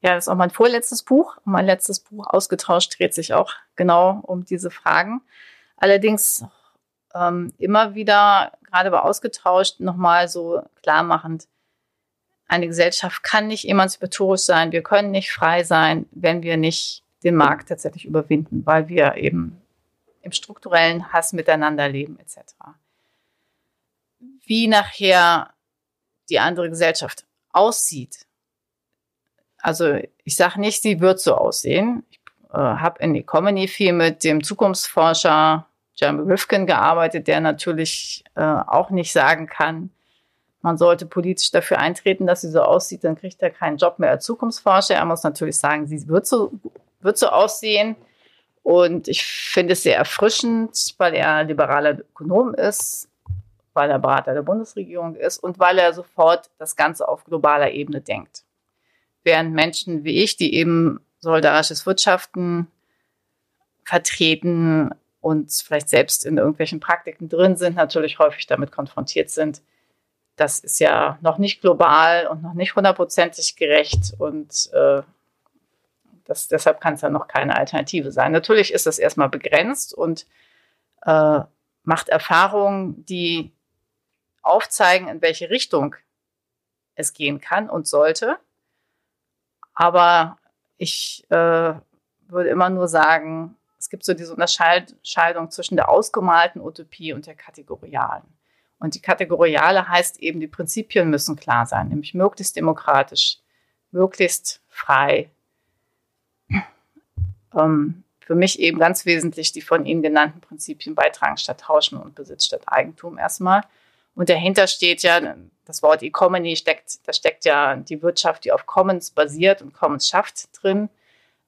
Ja, das ist auch mein vorletztes Buch. Mein letztes Buch ausgetauscht dreht sich auch genau um diese Fragen. Allerdings ähm, immer wieder, gerade bei ausgetauscht, nochmal so klar machend, eine Gesellschaft kann nicht emanzipatorisch sein, wir können nicht frei sein, wenn wir nicht den Markt tatsächlich überwinden, weil wir eben im strukturellen Hass miteinander leben etc. wie nachher die andere Gesellschaft aussieht. Also ich sage nicht, sie wird so aussehen. Ich äh, habe in Economy viel mit dem Zukunftsforscher Jeremy Rifkin gearbeitet, der natürlich äh, auch nicht sagen kann, man sollte politisch dafür eintreten, dass sie so aussieht, dann kriegt er keinen Job mehr als Zukunftsforscher. Er muss natürlich sagen, sie wird so, wird so aussehen. Und ich finde es sehr erfrischend, weil er liberaler Ökonom ist, weil er Berater der Bundesregierung ist und weil er sofort das Ganze auf globaler Ebene denkt. Während Menschen wie ich, die eben solidarisches Wirtschaften vertreten und vielleicht selbst in irgendwelchen Praktiken drin sind, natürlich häufig damit konfrontiert sind, das ist ja noch nicht global und noch nicht hundertprozentig gerecht und äh, das, deshalb kann es ja noch keine Alternative sein. Natürlich ist das erstmal begrenzt und äh, macht Erfahrungen, die aufzeigen, in welche Richtung es gehen kann und sollte. Aber ich äh, würde immer nur sagen, es gibt so diese Unterscheidung zwischen der ausgemalten Utopie und der kategorialen. Und die kategoriale heißt eben, die Prinzipien müssen klar sein, nämlich möglichst demokratisch, möglichst frei. Ähm, für mich eben ganz wesentlich die von Ihnen genannten Prinzipien beitragen statt tauschen und Besitz statt Eigentum erstmal. Und dahinter steht ja, das Wort Economy steckt, da steckt ja die Wirtschaft, die auf Commons basiert und Commons schafft drin.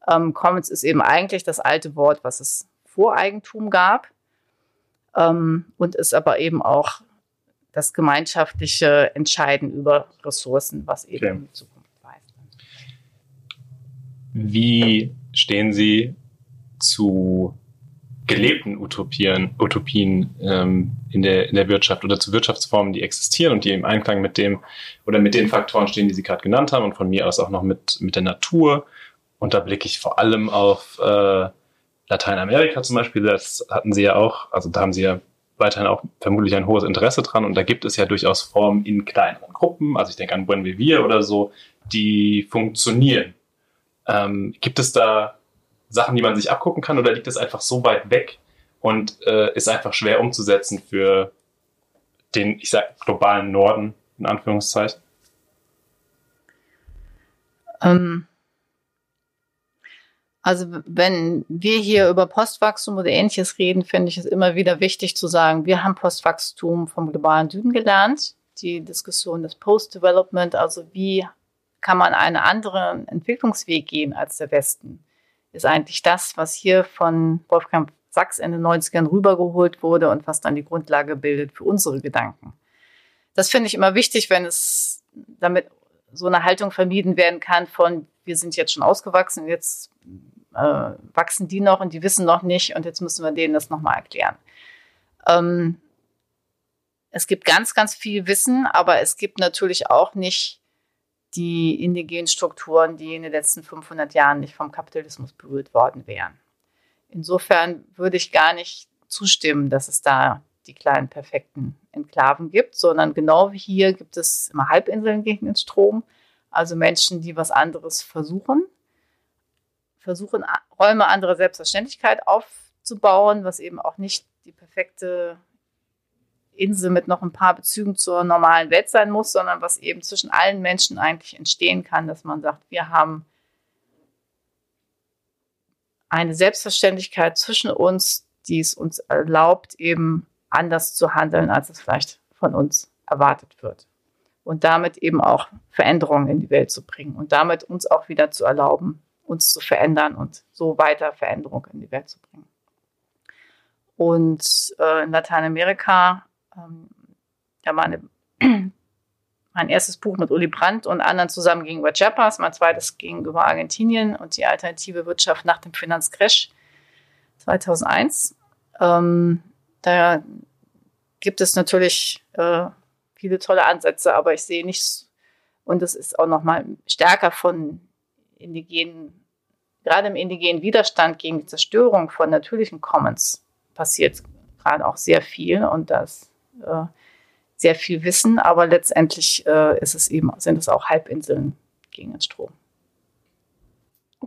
Ähm, Commons ist eben eigentlich das alte Wort, was es vor Eigentum gab ähm, und ist aber eben auch das gemeinschaftliche Entscheiden über Ressourcen, was eben okay. in Zukunft weist.
Wie stehen Sie zu gelebten Utopien, Utopien ähm, in, der, in der Wirtschaft oder zu Wirtschaftsformen, die existieren und die im Einklang mit dem oder mit den Faktoren stehen, die Sie gerade genannt haben und von mir aus auch noch mit, mit der Natur. Und da blicke ich vor allem auf äh, Lateinamerika zum Beispiel. Das hatten Sie ja auch, also da haben Sie ja weiterhin auch vermutlich ein hohes Interesse dran. Und da gibt es ja durchaus Formen in kleineren Gruppen, also ich denke an Buen Vivir oder so, die funktionieren. Ähm, gibt es da Sachen, die man sich abgucken kann oder liegt es einfach so weit weg und äh, ist einfach schwer umzusetzen für den, ich sag, globalen Norden, in Anführungszeichen?
Ähm, also wenn wir hier über Postwachstum oder ähnliches reden, finde ich es immer wieder wichtig zu sagen, wir haben Postwachstum vom globalen Süden gelernt. Die Diskussion des Post-Development, also wie kann man einen anderen Entwicklungsweg gehen als der Westen, ist eigentlich das, was hier von Wolfgang Sachs in den 90ern rübergeholt wurde und was dann die Grundlage bildet für unsere Gedanken. Das finde ich immer wichtig, wenn es damit so eine Haltung vermieden werden kann von, wir sind jetzt schon ausgewachsen, jetzt äh, wachsen die noch und die wissen noch nicht und jetzt müssen wir denen das nochmal erklären. Ähm, es gibt ganz, ganz viel Wissen, aber es gibt natürlich auch nicht die indigenen Strukturen, die in den letzten 500 Jahren nicht vom Kapitalismus berührt worden wären. Insofern würde ich gar nicht zustimmen, dass es da die kleinen perfekten Enklaven gibt, sondern genau wie hier gibt es immer Halbinseln gegen den Strom, also Menschen, die was anderes versuchen versuchen, Räume anderer Selbstverständlichkeit aufzubauen, was eben auch nicht die perfekte Insel mit noch ein paar Bezügen zur normalen Welt sein muss, sondern was eben zwischen allen Menschen eigentlich entstehen kann, dass man sagt, wir haben eine Selbstverständlichkeit zwischen uns, die es uns erlaubt, eben anders zu handeln, als es vielleicht von uns erwartet wird. Und damit eben auch Veränderungen in die Welt zu bringen und damit uns auch wieder zu erlauben, uns zu verändern und so weiter Veränderung in die Welt zu bringen. Und äh, in Lateinamerika, ähm, ja, meine, [CLEARS THROAT] mein erstes Buch mit Uli Brandt und anderen zusammen gegenüber Chiapas, mein zweites gegenüber Argentinien und die alternative Wirtschaft nach dem Finanzcrash 2001. Ähm, da gibt es natürlich äh, viele tolle Ansätze, aber ich sehe nichts, und es ist auch noch mal stärker von indigenen, gerade im indigenen Widerstand gegen die Zerstörung von natürlichen Commons passiert gerade auch sehr viel und das äh, sehr viel Wissen, aber letztendlich äh, ist es eben, sind es auch Halbinseln gegen den Strom.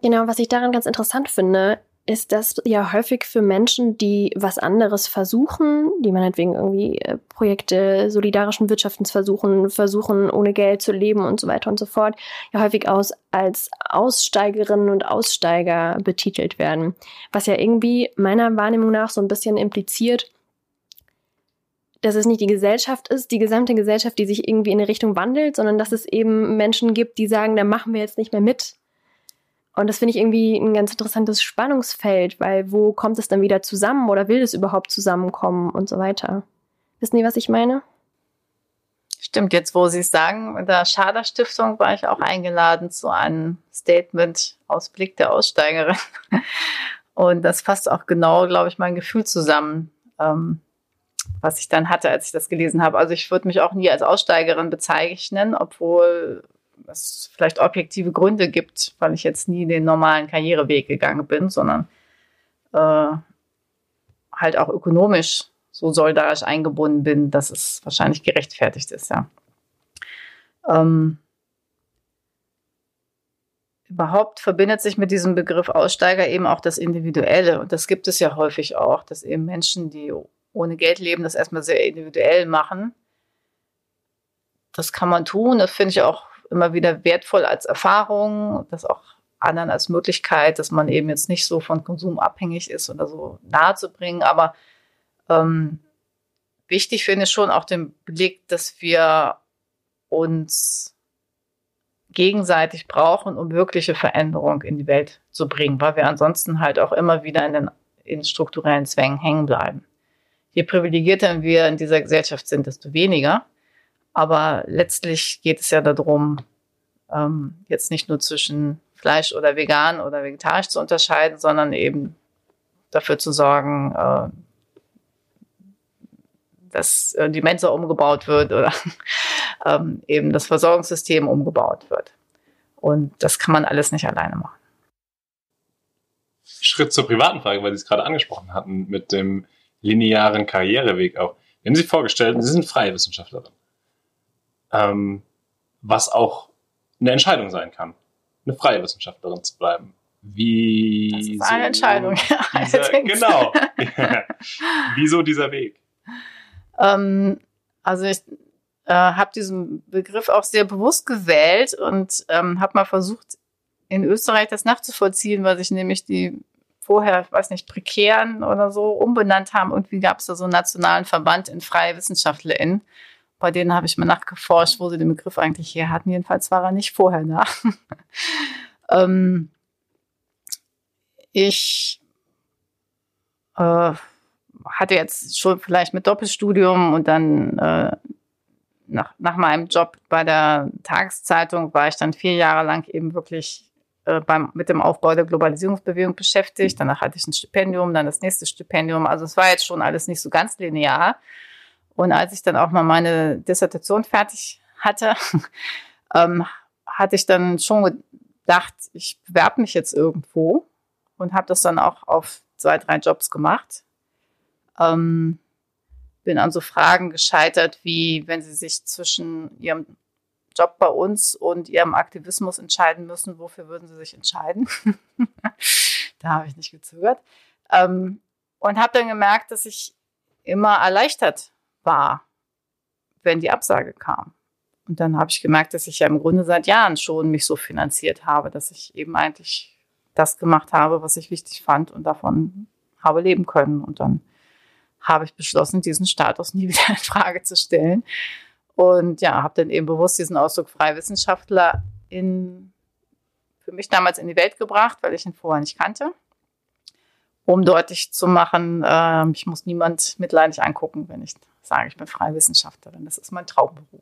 Genau, was ich daran ganz interessant finde, ist das ja häufig für Menschen, die was anderes versuchen, die meinetwegen irgendwie äh, Projekte solidarischen Wirtschaftens versuchen, versuchen, ohne Geld zu leben und so weiter und so fort, ja häufig aus, als Aussteigerinnen und Aussteiger betitelt werden. Was ja irgendwie meiner Wahrnehmung nach so ein bisschen impliziert, dass es nicht die Gesellschaft ist, die gesamte Gesellschaft, die sich irgendwie in eine Richtung wandelt, sondern dass es eben Menschen gibt, die sagen, da machen wir jetzt nicht mehr mit und das finde ich irgendwie ein ganz interessantes Spannungsfeld, weil wo kommt es dann wieder zusammen oder will es überhaupt zusammenkommen und so weiter? Wissen Sie, was ich meine?
Stimmt, jetzt wo Sie es sagen, mit der Schader Stiftung war ich auch eingeladen zu einem Statement aus Blick der Aussteigerin. [LAUGHS] Und das fasst auch genau, glaube ich, mein Gefühl zusammen, ähm, was ich dann hatte, als ich das gelesen habe. Also ich würde mich auch nie als Aussteigerin bezeichnen, obwohl es vielleicht objektive Gründe gibt, weil ich jetzt nie den normalen Karriereweg gegangen bin, sondern äh, halt auch ökonomisch so solidarisch eingebunden bin, dass es wahrscheinlich gerechtfertigt ist, ja. Ähm, überhaupt verbindet sich mit diesem Begriff Aussteiger eben auch das Individuelle. Und das gibt es ja häufig auch, dass eben Menschen, die ohne Geld leben, das erstmal sehr individuell machen. Das kann man tun. Das finde ich auch immer wieder wertvoll als Erfahrung, das auch anderen als Möglichkeit, dass man eben jetzt nicht so von Konsum abhängig ist oder so nahe zu bringen. Aber ähm, wichtig finde ich schon auch den Blick, dass wir uns gegenseitig brauchen, um wirkliche Veränderung in die Welt zu bringen, weil wir ansonsten halt auch immer wieder in den in strukturellen Zwängen hängen bleiben. Je privilegierter wir in dieser Gesellschaft sind, desto weniger. Aber letztlich geht es ja darum, ähm, jetzt nicht nur zwischen Fleisch oder vegan oder vegetarisch zu unterscheiden, sondern eben dafür zu sorgen, äh, dass äh, die Mensa umgebaut wird oder [LAUGHS] ähm, eben das Versorgungssystem umgebaut wird. Und das kann man alles nicht alleine machen.
Schritt zur privaten Frage, weil Sie es gerade angesprochen hatten, mit dem linearen Karriereweg auch. Wenn Sie vorgestellt, Sie sind freie Wissenschaftlerin ähm, was auch eine Entscheidung sein kann, eine freie Wissenschaftlerin zu bleiben. Wie
das ist eine so Entscheidung, ja.
Dieser, genau. [LAUGHS] [LAUGHS] Wieso dieser Weg?
Ähm, also ich äh, habe diesen Begriff auch sehr bewusst gewählt und ähm, habe mal versucht, in Österreich das nachzuvollziehen, weil sich nämlich die vorher, ich weiß nicht, prekären oder so umbenannt haben. Und wie gab es da so einen nationalen Verband in freie WissenschaftlerInnen bei denen habe ich mal nachgeforscht, wo sie den Begriff eigentlich her hatten. Jedenfalls war er nicht vorher da. [LAUGHS] ähm, ich äh, hatte jetzt schon vielleicht mit Doppelstudium und dann äh, nach, nach meinem Job bei der Tageszeitung war ich dann vier Jahre lang eben wirklich äh, beim, mit dem Aufbau der Globalisierungsbewegung beschäftigt. Danach hatte ich ein Stipendium, dann das nächste Stipendium. Also es war jetzt schon alles nicht so ganz linear. Und als ich dann auch mal meine Dissertation fertig hatte, [LAUGHS] ähm, hatte ich dann schon gedacht, ich bewerbe mich jetzt irgendwo und habe das dann auch auf zwei, drei Jobs gemacht. Ähm, bin an so Fragen gescheitert, wie wenn Sie sich zwischen Ihrem Job bei uns und Ihrem Aktivismus entscheiden müssen, wofür würden Sie sich entscheiden? [LAUGHS] da habe ich nicht gezögert. Ähm, und habe dann gemerkt, dass ich immer erleichtert war, wenn die Absage kam. Und dann habe ich gemerkt, dass ich ja im Grunde seit Jahren schon mich so finanziert habe, dass ich eben eigentlich das gemacht habe, was ich wichtig fand und davon habe leben können. Und dann habe ich beschlossen, diesen Status nie [LAUGHS] wieder in Frage zu stellen. Und ja, habe dann eben bewusst diesen Ausdruck Freiwissenschaftler in, für mich damals in die Welt gebracht, weil ich ihn vorher nicht kannte um deutlich zu machen, äh, ich muss niemand mitleidig angucken, wenn ich sage, ich bin freie Wissenschaftlerin. Das ist mein Traumberuf.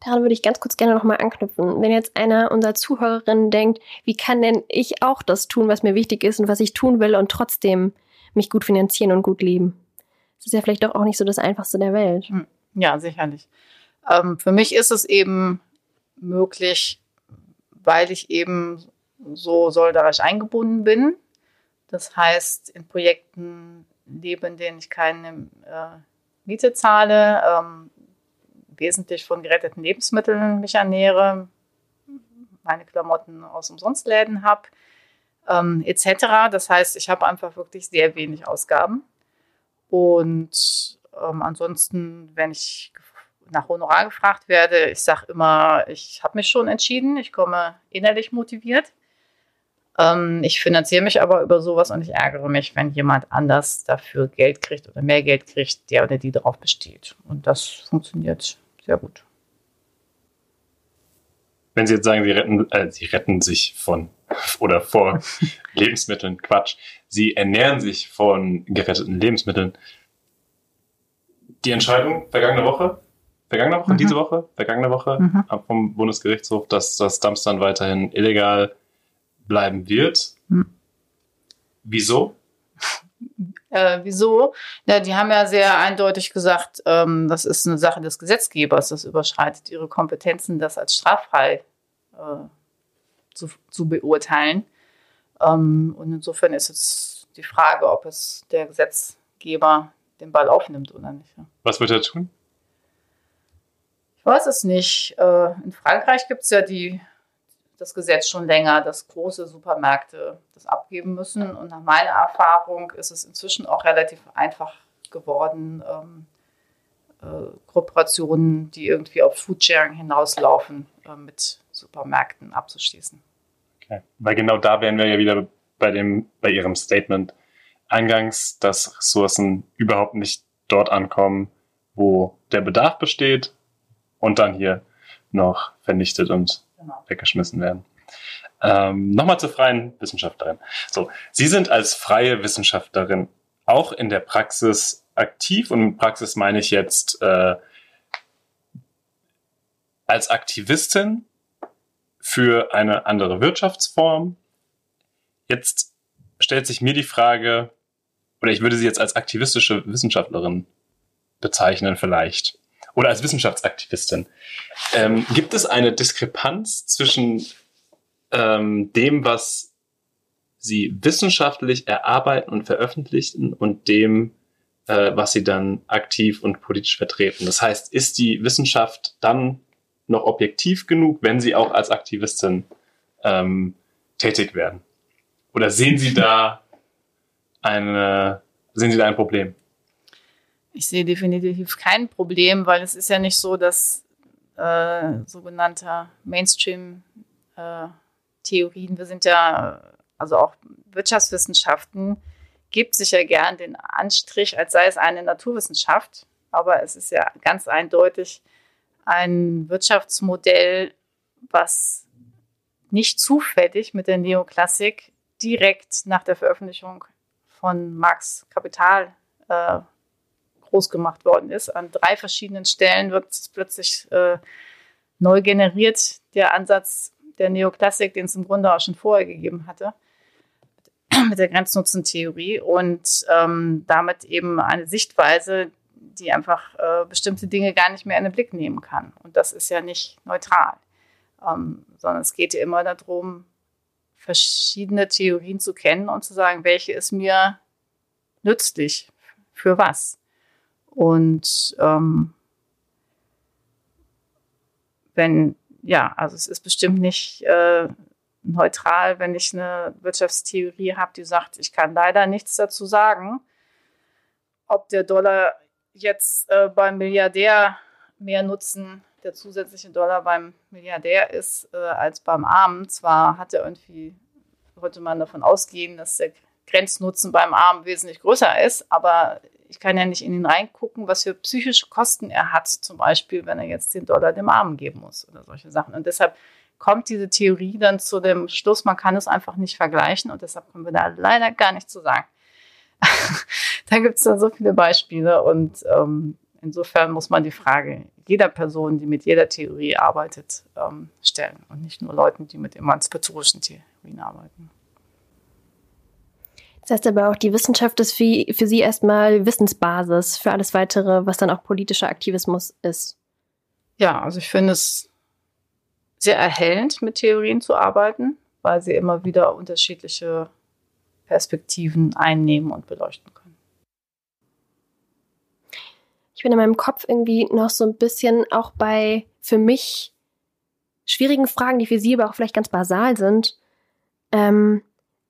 Daran würde ich ganz kurz gerne nochmal anknüpfen. Wenn jetzt einer unserer Zuhörerinnen denkt, wie kann denn ich auch das tun, was mir wichtig ist und was ich tun will und trotzdem mich gut finanzieren und gut leben? Das ist ja vielleicht doch auch nicht so das Einfachste der Welt. Hm.
Ja, sicherlich. Ähm, für mich ist es eben möglich, weil ich eben so solidarisch eingebunden bin. Das heißt, in Projekten lebe, in denen ich keine äh, Miete zahle, ähm, wesentlich von geretteten Lebensmitteln mich ernähre, meine Klamotten aus Umsonstläden habe, ähm, etc. Das heißt, ich habe einfach wirklich sehr wenig Ausgaben. Und ähm, ansonsten, wenn ich nach Honorar gefragt werde, ich sage immer, ich habe mich schon entschieden, ich komme innerlich motiviert. Ähm, ich finanziere mich aber über sowas und ich ärgere mich, wenn jemand anders dafür Geld kriegt oder mehr Geld kriegt, der oder die darauf besteht. Und das funktioniert sehr gut.
Wenn Sie jetzt sagen, Sie retten, äh, Sie retten sich von [LAUGHS] oder vor [LAUGHS] Lebensmitteln, Quatsch. Sie ernähren sich von geretteten Lebensmitteln. Die Entscheidung vergangene Woche, vergangene Woche, mhm. diese Woche, vergangene Woche mhm. vom Bundesgerichtshof, dass das Dumpstern weiterhin illegal bleiben wird. Mhm. Wieso?
Äh, wieso? Ja, die haben ja sehr eindeutig gesagt, ähm, das ist eine Sache des Gesetzgebers, das überschreitet ihre Kompetenzen, das als straffrei äh, zu, zu, beurteilen. Ähm, und insofern ist jetzt die Frage, ob es der Gesetzgeber den Ball aufnimmt oder nicht. Ja.
Was wird er tun?
Ich weiß es nicht. Äh, in Frankreich gibt es ja die, das Gesetz schon länger, dass große Supermärkte das abgeben müssen. Und nach meiner Erfahrung ist es inzwischen auch relativ einfach geworden, ähm, äh, Kooperationen, die irgendwie auf Foodsharing hinauslaufen, äh, mit Supermärkten abzuschließen.
Okay. Weil genau da wären wir ja wieder bei dem, bei Ihrem Statement eingangs, dass Ressourcen überhaupt nicht dort ankommen, wo der Bedarf besteht und dann hier noch vernichtet und genau. weggeschmissen werden. Ähm, Nochmal zur freien Wissenschaftlerin. So, Sie sind als freie Wissenschaftlerin auch in der Praxis aktiv und mit Praxis meine ich jetzt äh, als Aktivistin für eine andere Wirtschaftsform. Jetzt stellt sich mir die Frage, oder ich würde sie jetzt als aktivistische Wissenschaftlerin bezeichnen vielleicht, oder als Wissenschaftsaktivistin. Ähm, gibt es eine Diskrepanz zwischen ähm, dem, was sie wissenschaftlich erarbeiten und veröffentlichen und dem, äh, was sie dann aktiv und politisch vertreten? Das heißt, ist die Wissenschaft dann noch objektiv genug, wenn Sie auch als Aktivistin ähm, tätig werden? Oder sehen Sie da eine, sehen Sie da ein Problem?
Ich sehe definitiv kein Problem, weil es ist ja nicht so, dass äh, sogenannter Mainstream-Theorien, äh, wir sind ja, also auch Wirtschaftswissenschaften, gibt sich ja gern den Anstrich, als sei es eine Naturwissenschaft. Aber es ist ja ganz eindeutig, ein Wirtschaftsmodell, was nicht zufällig mit der Neoklassik direkt nach der Veröffentlichung von Marx Kapital äh, groß gemacht worden ist. An drei verschiedenen Stellen wird es plötzlich äh, neu generiert, der Ansatz der Neoklassik, den es im Grunde auch schon vorher gegeben hatte, [CLEARS THROAT] mit der Grenznutzentheorie und ähm, damit eben eine Sichtweise, die einfach äh, bestimmte Dinge gar nicht mehr in den Blick nehmen kann. Und das ist ja nicht neutral, ähm, sondern es geht ja immer darum, verschiedene Theorien zu kennen und zu sagen, welche ist mir nützlich, für was. Und ähm, wenn, ja, also es ist bestimmt nicht äh, neutral, wenn ich eine Wirtschaftstheorie habe, die sagt, ich kann leider nichts dazu sagen, ob der Dollar jetzt äh, beim Milliardär mehr Nutzen der zusätzliche Dollar beim Milliardär ist äh, als beim Armen. Zwar hat er irgendwie, sollte man davon ausgehen, dass der Grenznutzen beim Armen wesentlich größer ist, aber ich kann ja nicht in ihn reingucken, was für psychische Kosten er hat, zum Beispiel, wenn er jetzt den Dollar dem Armen geben muss oder solche Sachen. Und deshalb kommt diese Theorie dann zu dem Schluss, man kann es einfach nicht vergleichen und deshalb können wir da leider gar nichts zu sagen. [LAUGHS] da gibt es dann so viele Beispiele und ähm, insofern muss man die Frage jeder Person, die mit jeder Theorie arbeitet, ähm, stellen und nicht nur Leuten, die mit emanzipatorischen Theorien arbeiten.
Das heißt aber auch, die Wissenschaft ist für, für Sie erstmal Wissensbasis für alles weitere, was dann auch politischer Aktivismus ist.
Ja, also ich finde es sehr erhellend, mit Theorien zu arbeiten, weil sie immer wieder unterschiedliche Perspektiven einnehmen und beleuchten können.
Ich bin in meinem Kopf irgendwie noch so ein bisschen auch bei für mich schwierigen Fragen, die für Sie aber auch vielleicht ganz basal sind. Ähm,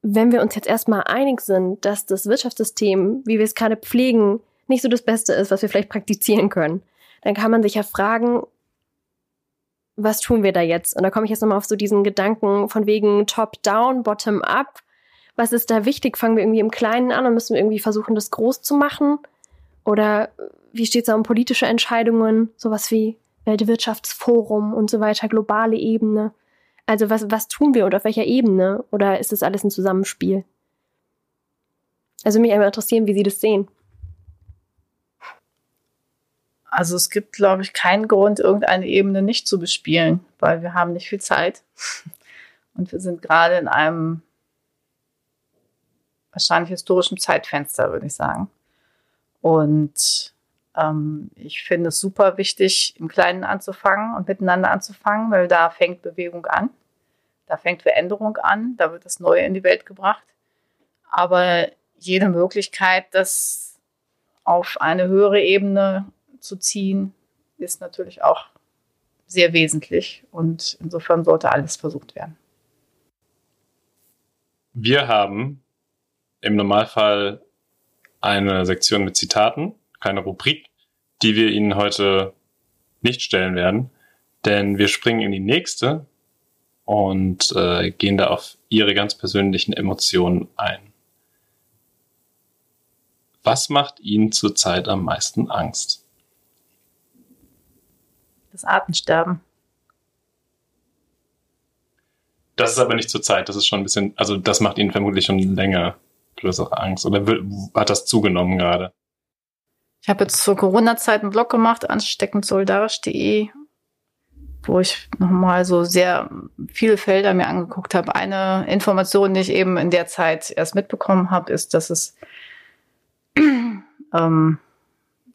wenn wir uns jetzt erstmal einig sind, dass das Wirtschaftssystem, wie wir es gerade pflegen, nicht so das Beste ist, was wir vielleicht praktizieren können, dann kann man sich ja fragen, was tun wir da jetzt? Und da komme ich jetzt nochmal auf so diesen Gedanken von wegen Top-Down, Bottom-Up. Was ist da wichtig? Fangen wir irgendwie im Kleinen an und müssen wir irgendwie versuchen, das groß zu machen? Oder wie steht es um politische Entscheidungen? Sowas wie Weltwirtschaftsforum und so weiter, globale Ebene. Also was, was tun wir und auf welcher Ebene? Oder ist das alles ein Zusammenspiel? Also mich einmal interessieren, wie Sie das sehen.
Also es gibt, glaube ich, keinen Grund, irgendeine Ebene nicht zu bespielen, weil wir haben nicht viel Zeit. [LAUGHS] Und wir sind gerade in einem wahrscheinlich historischen Zeitfenster, würde ich sagen. Und ähm, ich finde es super wichtig, im Kleinen anzufangen und miteinander anzufangen, weil da fängt Bewegung an. Da fängt Veränderung an, da wird das Neue in die Welt gebracht. Aber jede Möglichkeit, das auf eine höhere Ebene zu ziehen, ist natürlich auch sehr wesentlich und insofern sollte alles versucht werden.
Wir haben im Normalfall eine Sektion mit Zitaten, keine Rubrik, die wir Ihnen heute nicht stellen werden, denn wir springen in die nächste und äh, gehen da auf Ihre ganz persönlichen Emotionen ein. Was macht Ihnen zurzeit am meisten Angst?
das Artensterben.
Das ist aber nicht zur Zeit, das ist schon ein bisschen, also das macht Ihnen vermutlich schon länger größere Angst oder hat das zugenommen gerade?
Ich habe jetzt zur Corona-Zeit einen Blog gemacht, ansteckendsolidarisch.de, wo ich nochmal so sehr viele Felder mir angeguckt habe. Eine Information, die ich eben in der Zeit erst mitbekommen habe, ist, dass es [CLEARS THROAT] ähm,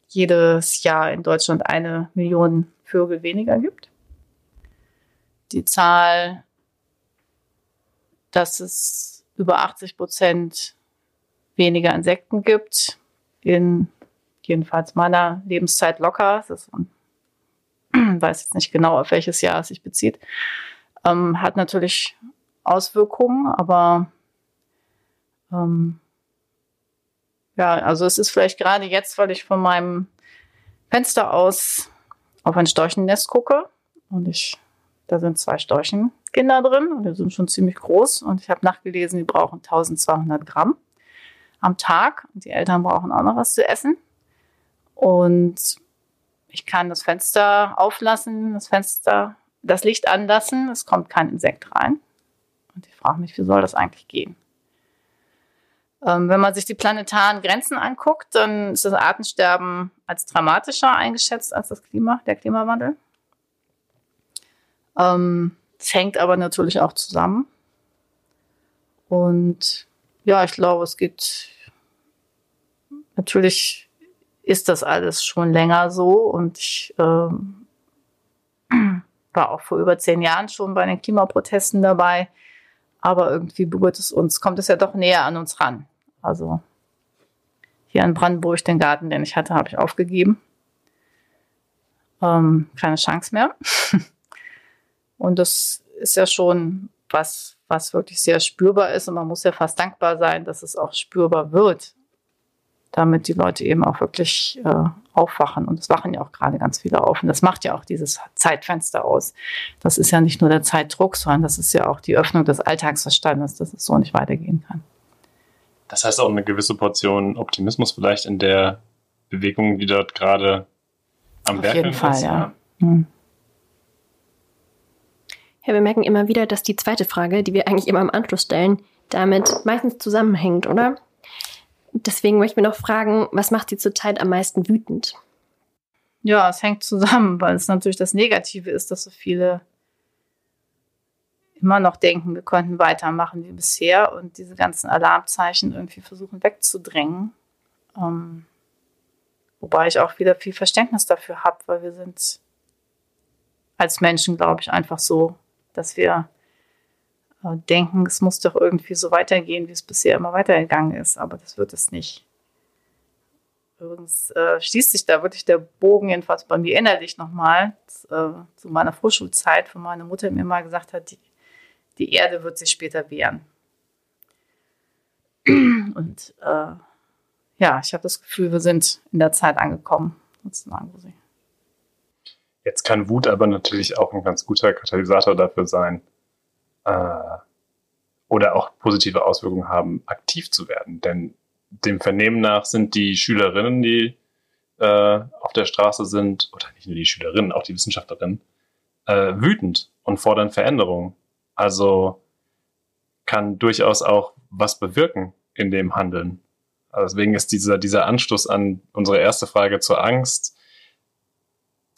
jedes Jahr in Deutschland eine Million Vögel weniger gibt. Die Zahl, dass es über 80 Prozent weniger Insekten gibt, in jedenfalls meiner Lebenszeit locker. Das [CLEARS THROAT] weiß jetzt nicht genau, auf welches Jahr es sich bezieht. Ähm, hat natürlich Auswirkungen, aber ähm, ja, also es ist vielleicht gerade jetzt, weil ich von meinem Fenster aus auf ein Storchennest gucke und ich, da sind zwei Storchenkinder drin und die sind schon ziemlich groß und ich habe nachgelesen, die brauchen 1200 Gramm am Tag und die Eltern brauchen auch noch was zu essen und ich kann das Fenster auflassen, das Fenster, das Licht anlassen, es kommt kein Insekt rein und ich frage mich, wie soll das eigentlich gehen? Ähm, wenn man sich die planetaren Grenzen anguckt, dann ist das Artensterben als dramatischer eingeschätzt als das Klima, der Klimawandel. Ähm, es hängt aber natürlich auch zusammen. Und ja, ich glaube, es geht natürlich ist das alles schon länger so und ich ähm, war auch vor über zehn Jahren schon bei den Klimaprotesten dabei. Aber irgendwie berührt es uns, kommt es ja doch näher an uns ran. Also hier in Brandenburg den Garten, den ich hatte, habe ich aufgegeben. Ähm, keine Chance mehr. [LAUGHS] und das ist ja schon was, was wirklich sehr spürbar ist. Und man muss ja fast dankbar sein, dass es auch spürbar wird, damit die Leute eben auch wirklich äh, aufwachen. Und es wachen ja auch gerade ganz viele auf. Und das macht ja auch dieses Zeitfenster aus. Das ist ja nicht nur der Zeitdruck, sondern das ist ja auch die Öffnung des Alltagsverstandes, dass es so nicht weitergehen kann.
Das heißt auch eine gewisse Portion Optimismus vielleicht in der Bewegung, die dort gerade am Werk ist. Auf jeden Fall, ja. Hm.
Ja, wir merken immer wieder, dass die zweite Frage, die wir eigentlich immer im Anschluss stellen, damit meistens zusammenhängt, oder? Deswegen möchten wir noch fragen, was macht Sie zurzeit am meisten wütend?
Ja, es hängt zusammen, weil es natürlich das Negative ist, dass so viele immer noch denken, wir könnten weitermachen wie bisher und diese ganzen Alarmzeichen irgendwie versuchen wegzudrängen. Ähm, wobei ich auch wieder viel Verständnis dafür habe, weil wir sind als Menschen, glaube ich, einfach so, dass wir äh, denken, es muss doch irgendwie so weitergehen, wie es bisher immer weitergegangen ist, aber das wird es nicht. Übrigens äh, schließt sich da wirklich der Bogen, jedenfalls bei mir innerlich nochmal, äh, zu meiner Vorschulzeit, wo meine Mutter mir mal gesagt hat, die die Erde wird sich später wehren. [CLEARS THROAT] Und äh, ja, ich habe das Gefühl, wir sind in der Zeit angekommen, sozusagen, wo sie.
Jetzt kann Wut aber natürlich auch ein ganz guter Katalysator dafür sein, äh, oder auch positive Auswirkungen haben, aktiv zu werden. Denn dem Vernehmen nach sind die Schülerinnen, die äh, auf der Straße sind, oder nicht nur die Schülerinnen, auch die Wissenschaftlerinnen, äh, wütend und fordern Veränderungen. Also kann durchaus auch was bewirken in dem Handeln. Also deswegen ist dieser, dieser Anstoß an unsere erste Frage zur Angst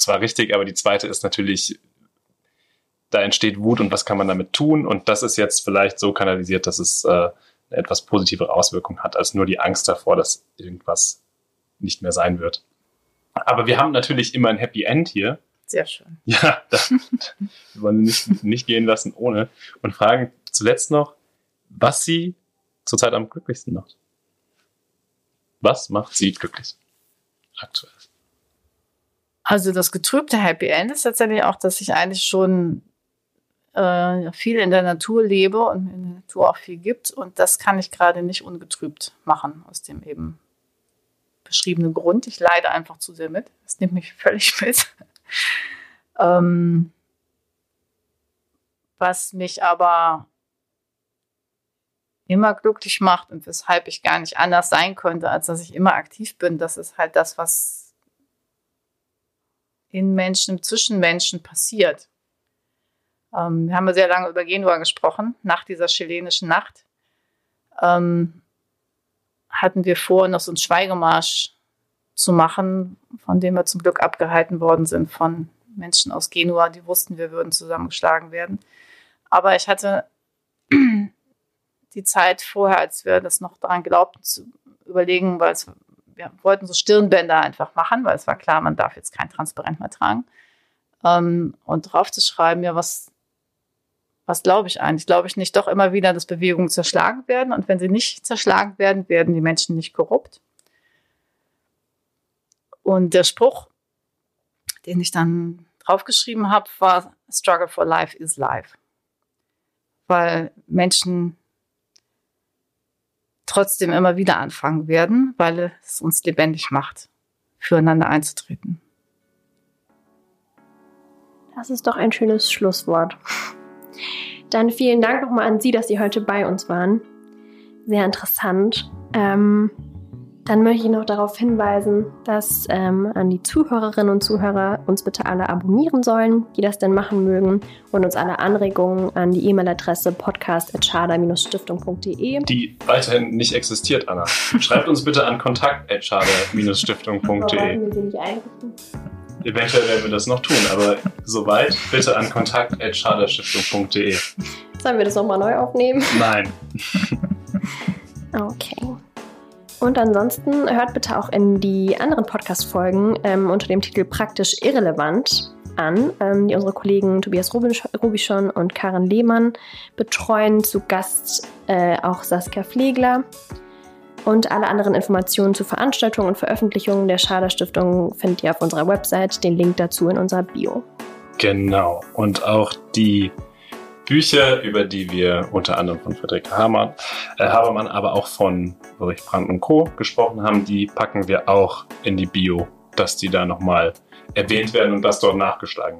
zwar richtig, aber die zweite ist natürlich, da entsteht Wut und was kann man damit tun? Und das ist jetzt vielleicht so kanalisiert, dass es äh, eine etwas positivere Auswirkung hat, als nur die Angst davor, dass irgendwas nicht mehr sein wird. Aber wir haben natürlich immer ein Happy End hier.
Sehr schön.
Ja, das, [LAUGHS] wir wollen nicht, nicht gehen lassen ohne. Und fragen zuletzt noch, was sie zurzeit am glücklichsten macht. Was macht sie glücklich? Aktuell.
Also das getrübte Happy End ist tatsächlich auch, dass ich eigentlich schon äh, viel in der Natur lebe und in der Natur auch viel gibt. Und das kann ich gerade nicht ungetrübt machen, aus dem eben beschriebenen Grund. Ich leide einfach zu sehr mit. Das nimmt mich [LAUGHS] völlig mit. ähm, was mich aber immer glücklich macht und weshalb ich gar nicht anders sein könnte, als dass ich immer aktiv bin, das ist halt das, was in Menschen, zwischen Menschen passiert. Ähm, wir haben ja sehr lange über Genua gesprochen, nach dieser chilenischen Nacht. Ähm, hatten wir vor, noch so einen Schweigemarsch zu machen, von dem wir zum Glück abgehalten worden sind von Menschen aus Genua, die wussten, wir würden zusammengeschlagen werden. Aber ich hatte [CLEARS THROAT] die Zeit vorher, als wir das noch daran glaubten, zu überlegen, weil es, wir wollten so Stirnbänder einfach machen, weil es war klar, man darf jetzt kein Transparent mehr tragen. Ähm, und drauf zu schreiben, ja, was was glaube ich eigentlich? Glaube ich nicht doch immer wieder, dass Bewegungen zerschlagen werden? Und wenn sie nicht zerschlagen werden, werden die Menschen nicht korrupt? Und der Spruch, den ich dann draufgeschrieben habe, war Struggle for Life is Life. Weil Menschen trotzdem immer wieder anfangen werden, weil es uns lebendig macht, füreinander einzutreten.
Das ist doch ein schönes Schlusswort. Dann vielen Dank nochmal an Sie, dass Sie heute bei uns waren. Sehr interessant. Ähm, dann möchte ich noch darauf hinweisen, dass ähm, an die Zuhörerinnen und Zuhörer uns bitte alle abonnieren sollen, die das denn machen mögen, und uns alle Anregungen an die E-Mail-Adresse podcast.schader-stiftung.de.
Die weiterhin nicht existiert, Anna. Schreibt uns bitte an kontakt.schader-stiftung.de. Eventuell werden wir das noch tun, aber soweit bitte an kontakt.schaderstiftung.de.
Sollen wir das nochmal neu aufnehmen?
Nein.
okay. Und ansonsten hört bitte auch in die anderen Podcast-Folgen ähm, unter dem Titel Praktisch irrelevant an, ähm, die unsere Kollegen Tobias Rubischon und Karen Lehmann betreuen. Zu Gast äh, auch Saskia Pflegler. Und alle anderen Informationen zu Veranstaltungen und Veröffentlichungen der Schader Stiftung findet ihr auf unserer Website. Den Link dazu in unserer Bio.
Genau. Und auch die Bücher, über die wir unter anderem von Friederike Hamann, äh, Habermann, aber auch von Ulrich Brandt und Co. gesprochen haben, die packen wir auch in die Bio, dass die da nochmal erwähnt werden und das dort nachgeschlagen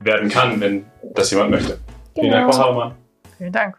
werden kann, wenn das jemand möchte. Genau. Vielen Dank, Frau Habermann.
Vielen Dank.